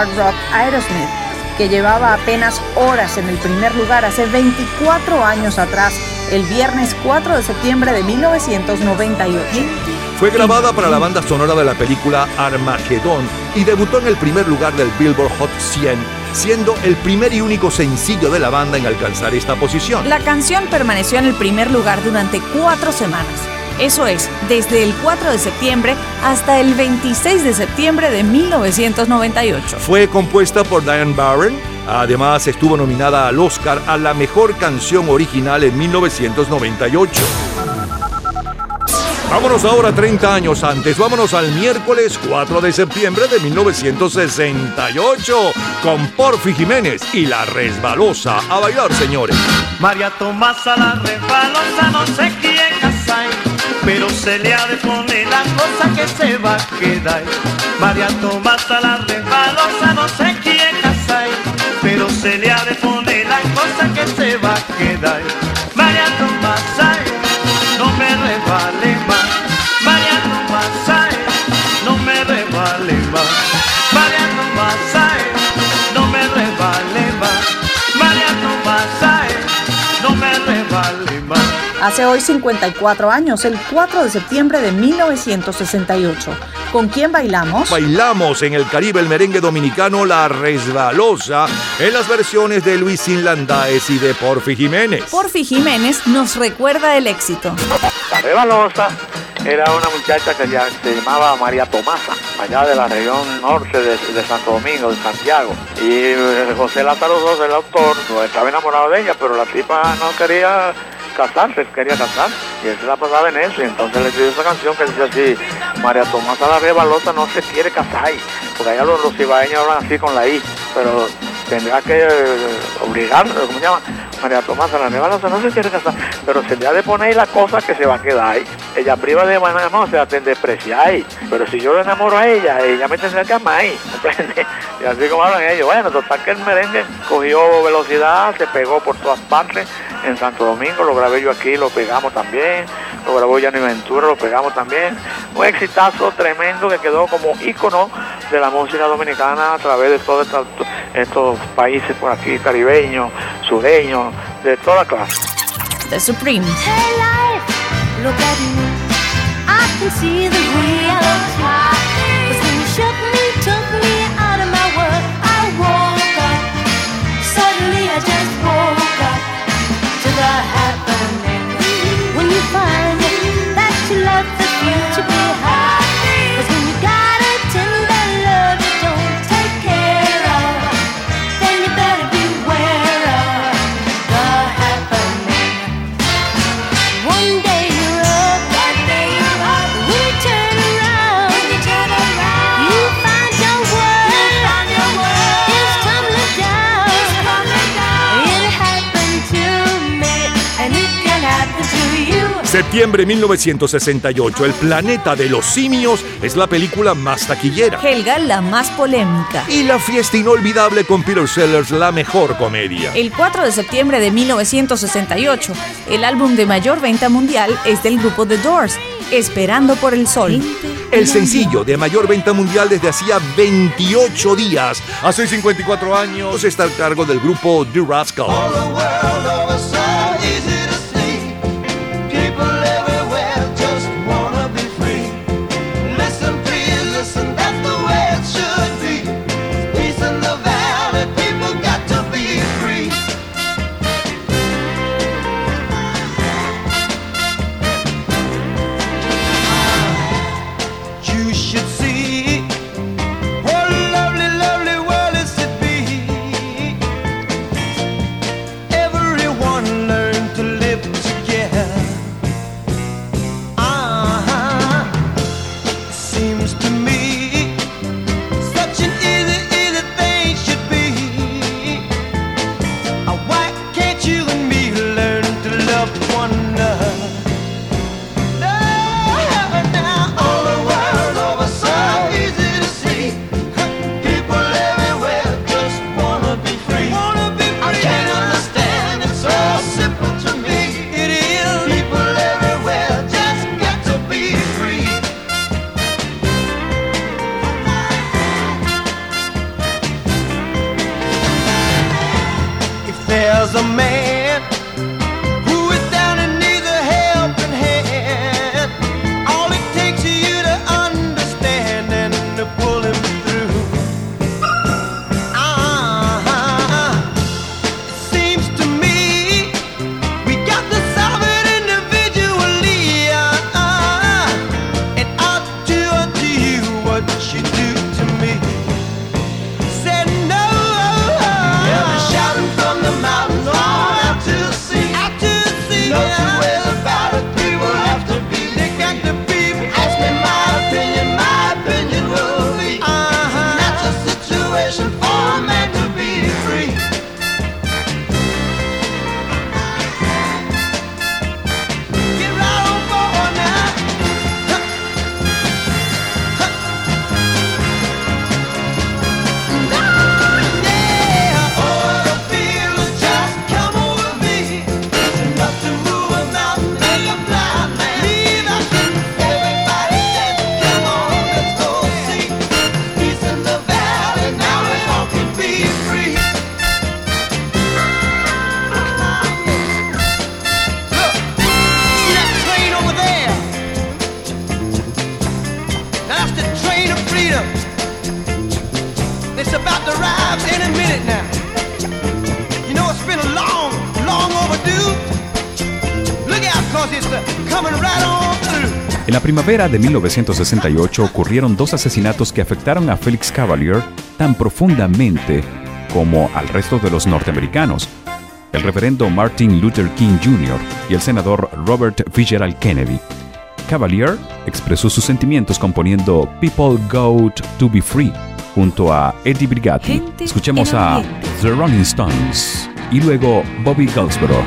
Hard rock Aerosmith, que llevaba apenas horas en el primer lugar hace 24 años atrás, el viernes 4 de septiembre de 1998. Fue grabada para la banda sonora de la película Armagedón y debutó en el primer lugar del Billboard Hot 100, siendo el primer y único sencillo de la banda en alcanzar esta posición. La canción permaneció en el primer lugar durante cuatro semanas. Eso es, desde el 4 de septiembre hasta el 26 de septiembre de 1998. Fue compuesta por Diane Barron. Además, estuvo nominada al Oscar a la mejor canción original en 1998. Vámonos ahora 30 años antes, vámonos al miércoles 4 de septiembre de 1968 con Porfi Jiménez y La Resbalosa. A bailar, señores. María Tomasa la resbalosa no se pero se le ha de poner la cosa que se va a quedar. María Tomasa la resbalosa no se quiere casar, pero se le ha de poner la cosa que se va a quedar. Hace hoy 54 años, el 4 de septiembre de 1968. ¿Con quién bailamos? Bailamos en el Caribe el merengue dominicano La Resbalosa en las versiones de Luis Inlandaes y de Porfi Jiménez. Porfi Jiménez nos recuerda el éxito. La Rebalosa era una muchacha que ya se llamaba María Tomasa, allá de la región norte de, de Santo Domingo, de Santiago. Y eh, José Lázaro II, el autor, estaba enamorado de ella, pero la tipa no quería casarse, quería casar. Y él se la pasaba en eso. Entonces le escribió esa canción que dice así, María Tomasa la Rebalosa no se quiere casar. Porque allá los, los hablan así con la I, pero tendrá que eh, obligarlo, ¿cómo se llama? María Tomasa la Rebalosa no se quiere casar, pero se le ha de poner la cosa que se va a quedar ahí. Ella priva de manera no, se la tendrá despreciar. Pero si yo le enamoro a ella, ella me tendrá que amar ¿comprende? Y así como hablan ellos. Bueno, total que el merengue cogió velocidad, se pegó por todas partes. En Santo Domingo lo grabé yo aquí, lo pegamos también. Lo grabó Gianni Ventura, lo pegamos también. Un exitazo tremendo que quedó como ícono de la música dominicana a través de todos estos, estos países por aquí, caribeños, sureños, de toda clase. The Supremes. Hey life, look at me. I can see the reality. Septiembre 1968, El planeta de los simios es la película más taquillera. Helga, la más polémica. Y la fiesta inolvidable con Peter Sellers, la mejor comedia. El 4 de septiembre de 1968, el álbum de mayor venta mundial es del grupo The Doors, Esperando por el Sol. El sencillo de mayor venta mundial desde hacía 28 días. Hace 54 años está al cargo del grupo The Rascals. primavera de 1968 ocurrieron dos asesinatos que afectaron a Félix Cavalier tan profundamente como al resto de los norteamericanos. El reverendo Martin Luther King Jr. y el senador Robert Fitzgerald Kennedy. Cavalier expresó sus sentimientos componiendo People Go to Be Free junto a Eddie Brigatti. Escuchemos a The Rolling Stones y luego Bobby Goldsboro.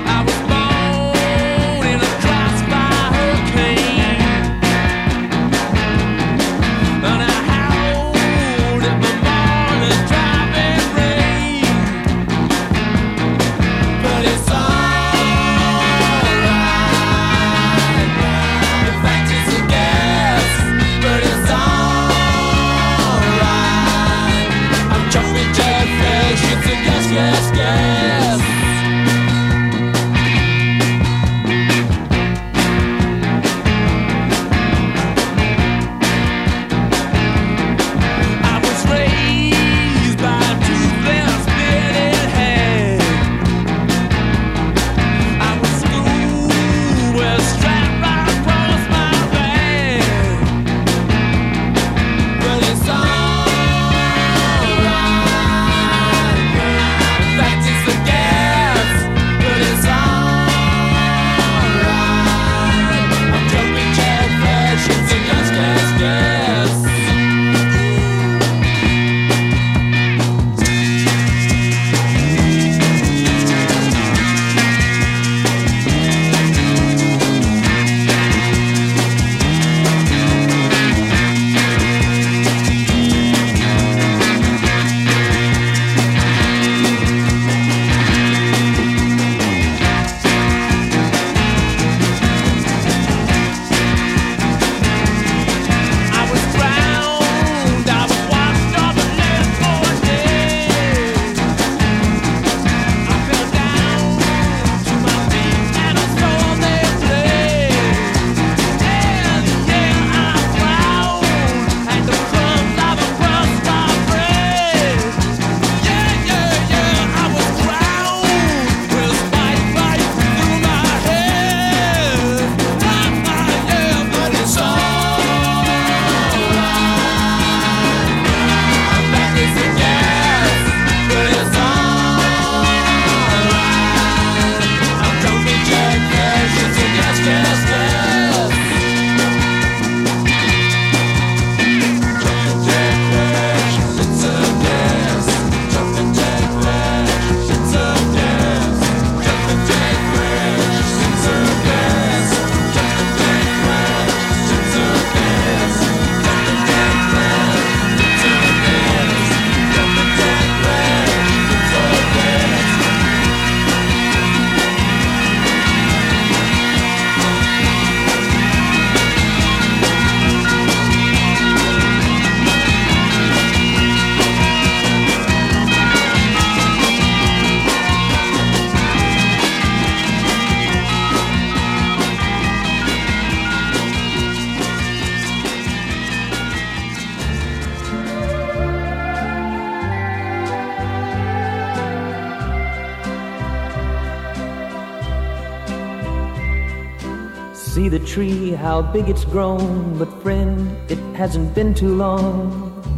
How big it's grown. But friend, it hasn't been too long.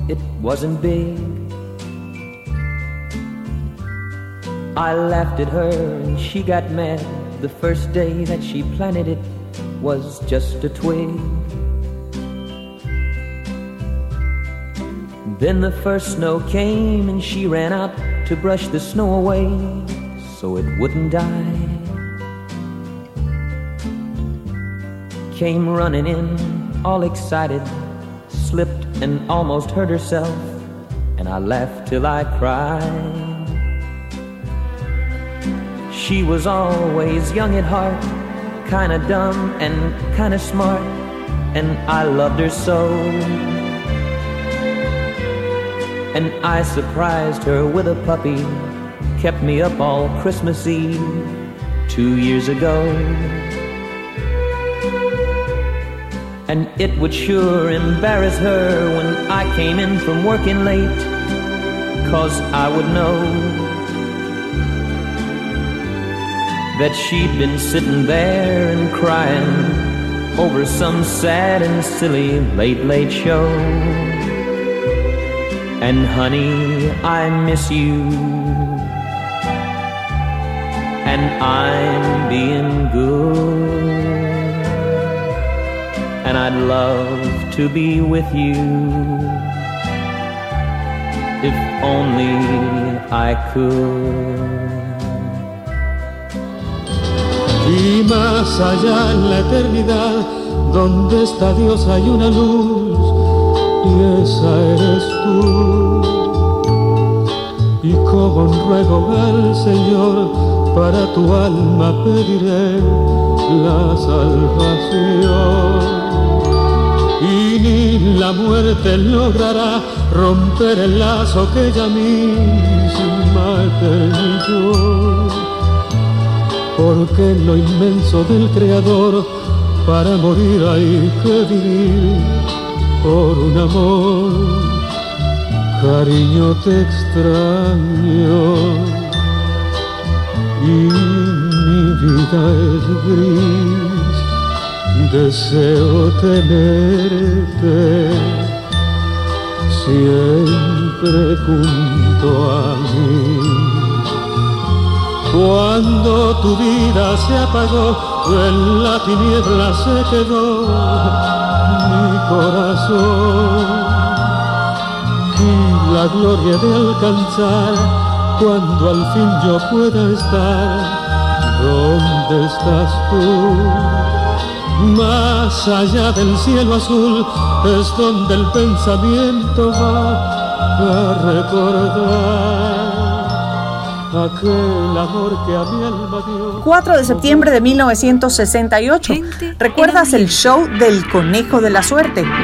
It wasn't big. I laughed at her and she got mad. The first day that she planted it was just a twig. Then the first snow came and she ran out to brush the snow away so it wouldn't die. Came running in, all excited, slipped and almost hurt herself, and I laughed till I cried. She was always young at heart, kinda dumb and kinda smart, and I loved her so. And I surprised her with a puppy, kept me up all Christmas Eve two years ago. And it would sure embarrass her when I came in from working late, cause I would know that she'd been sitting there and crying over some sad and silly late, late show. And honey, I miss you. And I'm being good. I'd love to be with you. If only I could. Y más allá en la eternidad, donde está Dios hay una luz, y esa eres tú. Y como un ruego al Señor, para tu alma pediré la salvación. La muerte logrará romper el lazo que ella misma eternizó porque en lo inmenso del Creador, para morir hay que vivir por un amor. Cariño te extraño y mi vida es gris. Deseo tenerte siempre junto a mí. Cuando tu vida se apagó, en la tiniebla se quedó mi corazón. Y la gloria de alcanzar, cuando al fin yo pueda estar, ¿dónde estás tú? Más allá del cielo azul es donde el pensamiento va a recordar aquel amor que a mi alma dio. 4 de septiembre de 1968. ¿Recuerdas el show del Conejo de la Suerte? No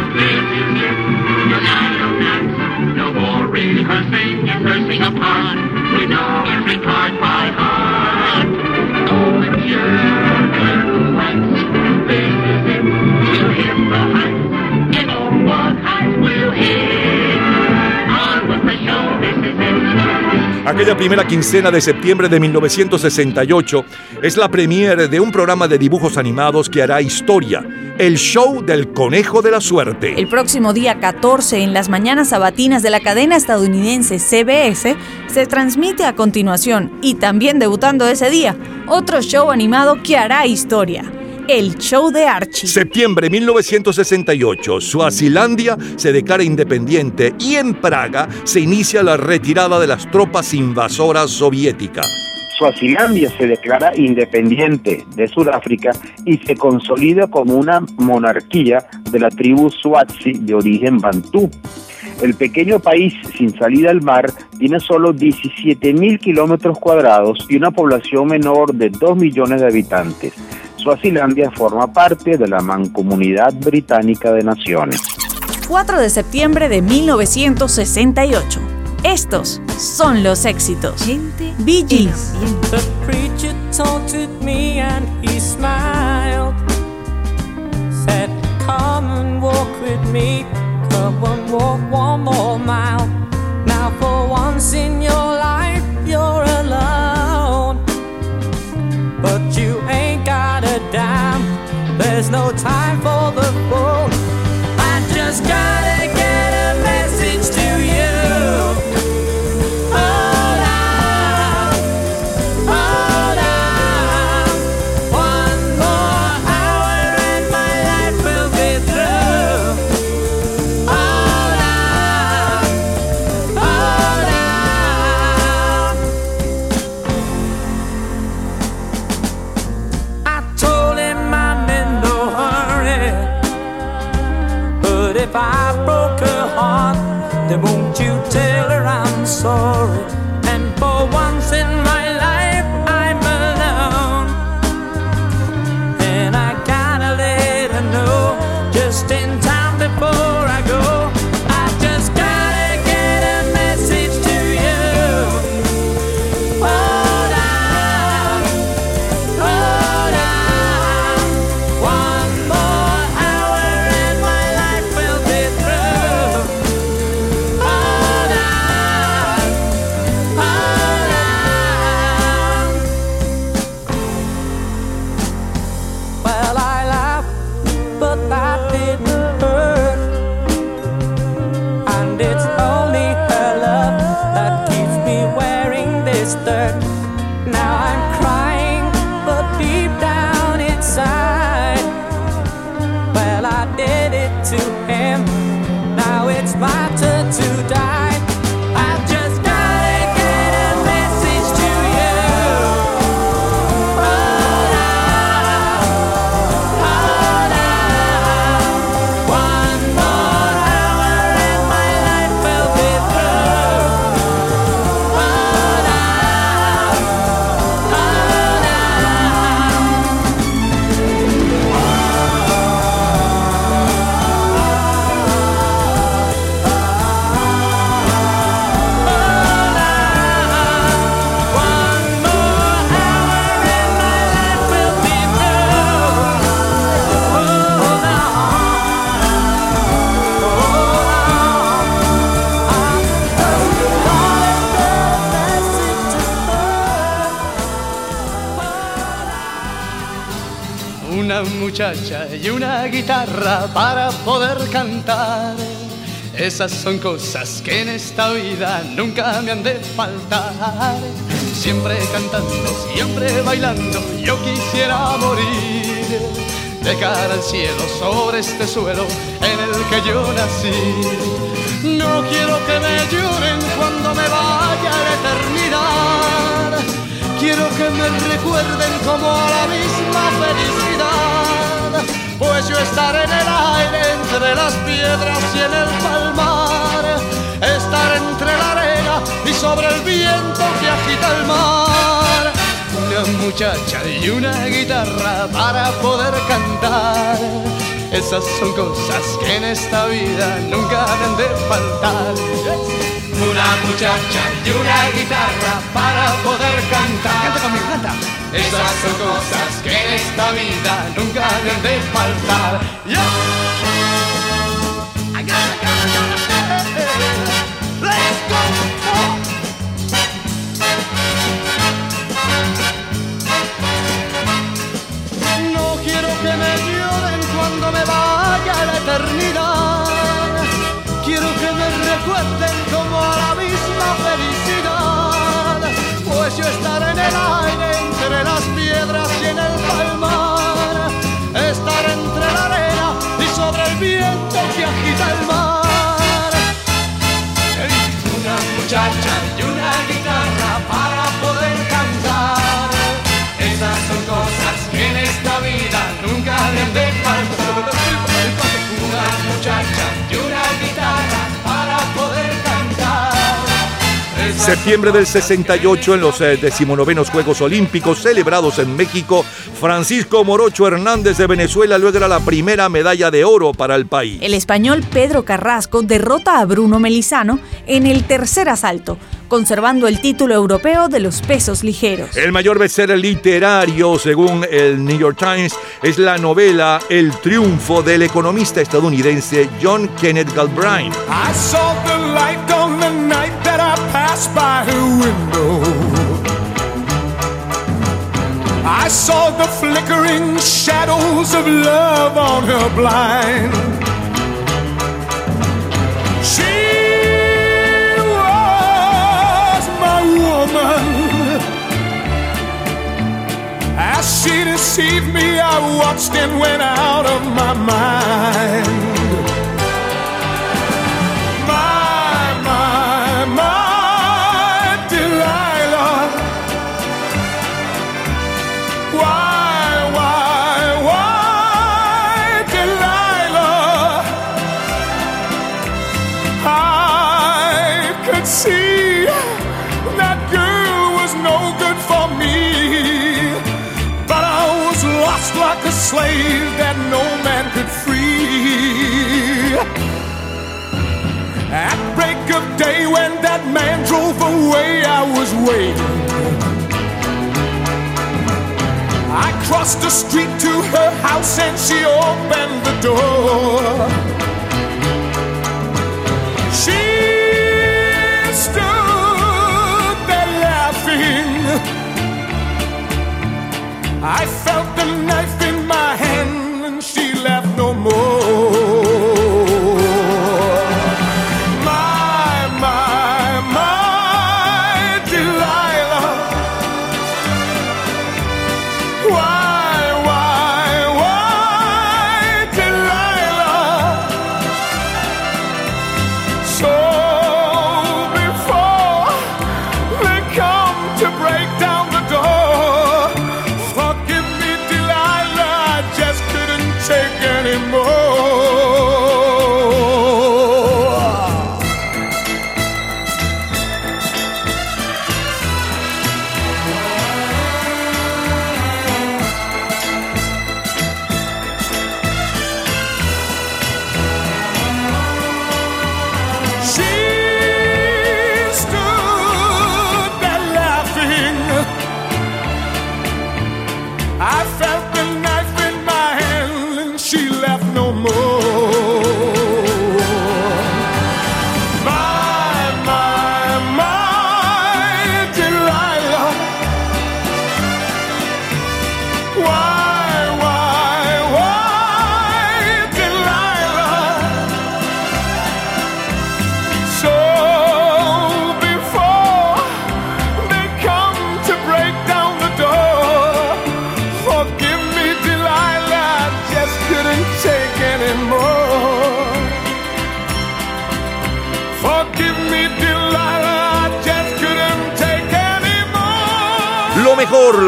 Aquella primera quincena de septiembre de 1968 es la premiere de un programa de dibujos animados que hará historia, el show del conejo de la suerte. El próximo día 14, en las mañanas sabatinas de la cadena estadounidense CBS, se transmite a continuación, y también debutando ese día, otro show animado que hará historia, el show de Archie. Septiembre 1968, Suazilandia se declara independiente y en Praga se inicia la retirada de las tropas invasoras soviéticas. Suazilandia se declara independiente de Sudáfrica y se consolida como una monarquía de la tribu Swazi de origen bantú. El pequeño país sin salida al mar tiene solo 17 mil kilómetros cuadrados y una población menor de 2 millones de habitantes. Suazilandia forma parte de la Mancomunidad Británica de Naciones. 4 de septiembre de 1968. Estos son los éxitos. Bee Gees. The preacher taunted me and he smiled. Said, Come and walk with me. Come and walk one more mile. Now, for once in your life, There's no time for the fool. I just gotta get y una guitarra para poder cantar. Esas son cosas que en esta vida nunca me han de faltar. Siempre cantando, siempre bailando, yo quisiera morir. De cara al cielo sobre este suelo en el que yo nací. No quiero que me lloren cuando me vaya a la eternidad. Quiero que me recuerden como a la misma felicidad. Pues yo estaré en el aire entre las piedras y en el palmar. Estar entre la arena y sobre el viento que agita el mar. Una muchacha y una guitarra para poder cantar. Esas son cosas que en esta vida nunca deben de faltar. Una muchacha y una guitarra para poder cantar. Canta conmigo, canta. Esas son cosas que en esta vida nunca deben de faltar. Yeah. I gotta, gotta. Let's go. Que me lloren cuando me vaya a la eternidad. Quiero que me recuerden como a la misma felicidad. Pues yo estaré en el en el palmar. Septiembre del 68 en los eh, decimonovenos Juegos Olímpicos celebrados en México, Francisco Morocho Hernández de Venezuela logra la primera medalla de oro para el país. El español Pedro Carrasco derrota a Bruno Melizano en el tercer asalto, conservando el título europeo de los pesos ligeros. El mayor bestseller literario, según el New York Times, es la novela El triunfo del economista estadounidense John Kenneth Galbraith. I saw the light on passed by her window. I saw the flickering shadows of love on her blind. She was my woman. As she deceived me, I watched and went out of my mind. Slave that no man could free. At break of day, when that man drove away, I was waiting. I crossed the street to her house and she opened the door. She stood there laughing. I felt the knife more.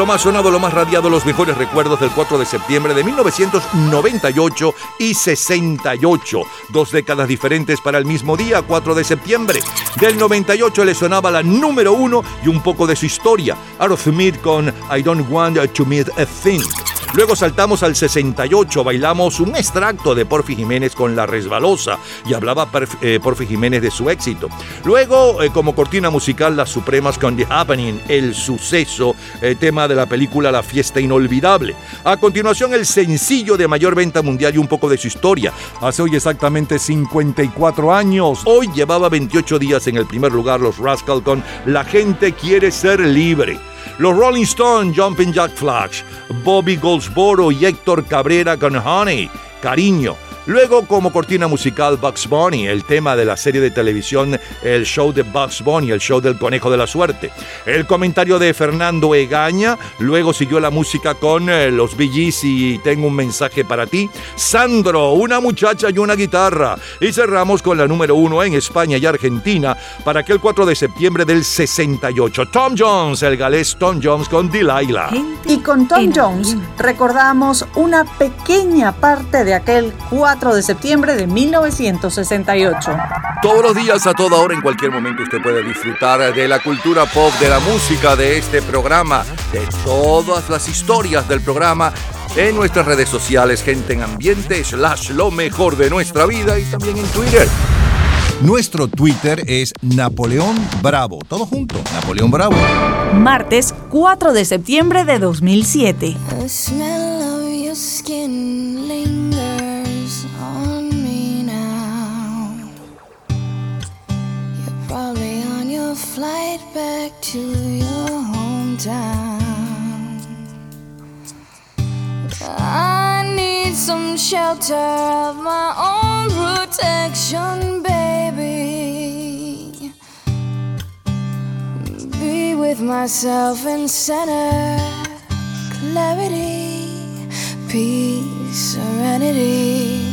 Lo más sonado, lo más radiado, los mejores recuerdos del 4 de septiembre de 1998 y 68. Dos décadas diferentes para el mismo día, 4 de septiembre. Del 98 le sonaba la número uno y un poco de su historia. Aerosmith con I Don't Want to Meet a Thing. Luego saltamos al 68, bailamos un extracto de Porfi Jiménez con La Resbalosa y hablaba eh, Porfi Jiménez de su éxito. Luego, eh, como cortina musical, Las Supremas con The Happening, El Suceso, eh, tema de la película La Fiesta Inolvidable. A continuación, el sencillo de mayor venta mundial y un poco de su historia. Hace hoy exactamente 54 años. Hoy llevaba 28 días en el primer lugar los Rascal con La gente quiere ser libre. Los Rolling Stones, Jumping Jack Flash, Bobby Goldsboro y Héctor Cabrera con Honey, Cariño. Luego, como cortina musical, Bugs Bunny, el tema de la serie de televisión El Show de Bugs Bunny, el show del conejo de la suerte. El comentario de Fernando Egaña. Luego siguió la música con eh, los Gees y Tengo un mensaje para ti. Sandro, una muchacha y una guitarra. Y cerramos con la número uno en España y Argentina para aquel 4 de septiembre del 68. Tom Jones, el galés Tom Jones con Delilah. Y con Tom Jones recordamos una pequeña parte de aquel 4 de septiembre de 1968. Todos los días, a toda hora, en cualquier momento, usted puede disfrutar de la cultura pop, de la música, de este programa, de todas las historias del programa en nuestras redes sociales, gente en ambiente, slash lo mejor de nuestra vida y también en Twitter. Nuestro Twitter es Napoleón Bravo. Todo junto, Napoleón Bravo. Martes 4 de septiembre de 2007. a flight back to your hometown. I need some shelter of my own protection, baby. Be with myself in center, clarity, peace, serenity.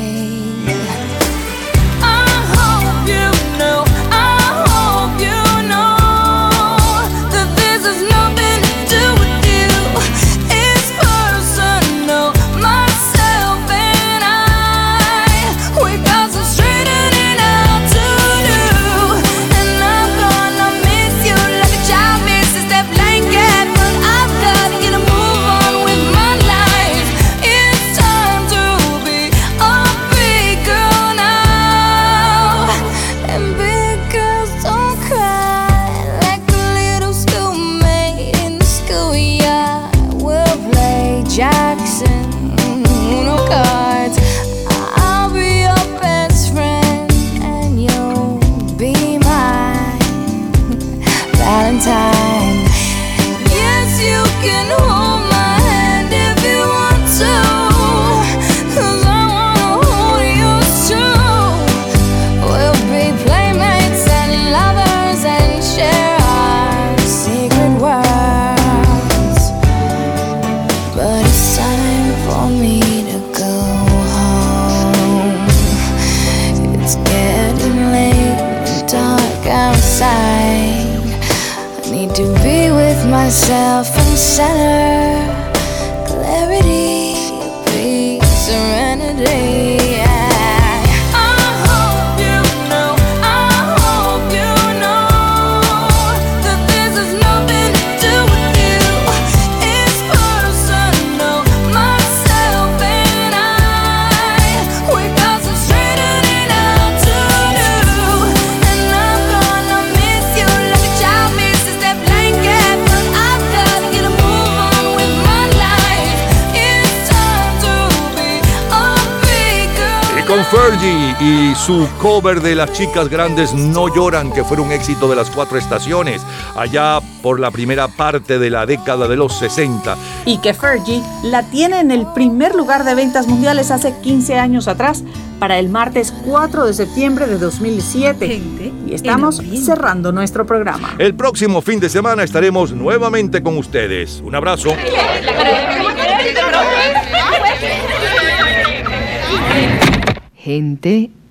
y su cover de Las chicas grandes no lloran, que fue un éxito de las cuatro estaciones, allá por la primera parte de la década de los 60. Y que Fergie la tiene en el primer lugar de ventas mundiales hace 15 años atrás, para el martes 4 de septiembre de 2007. Y estamos cerrando nuestro programa. El próximo fin de semana estaremos nuevamente con ustedes. Un abrazo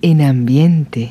en ambiente.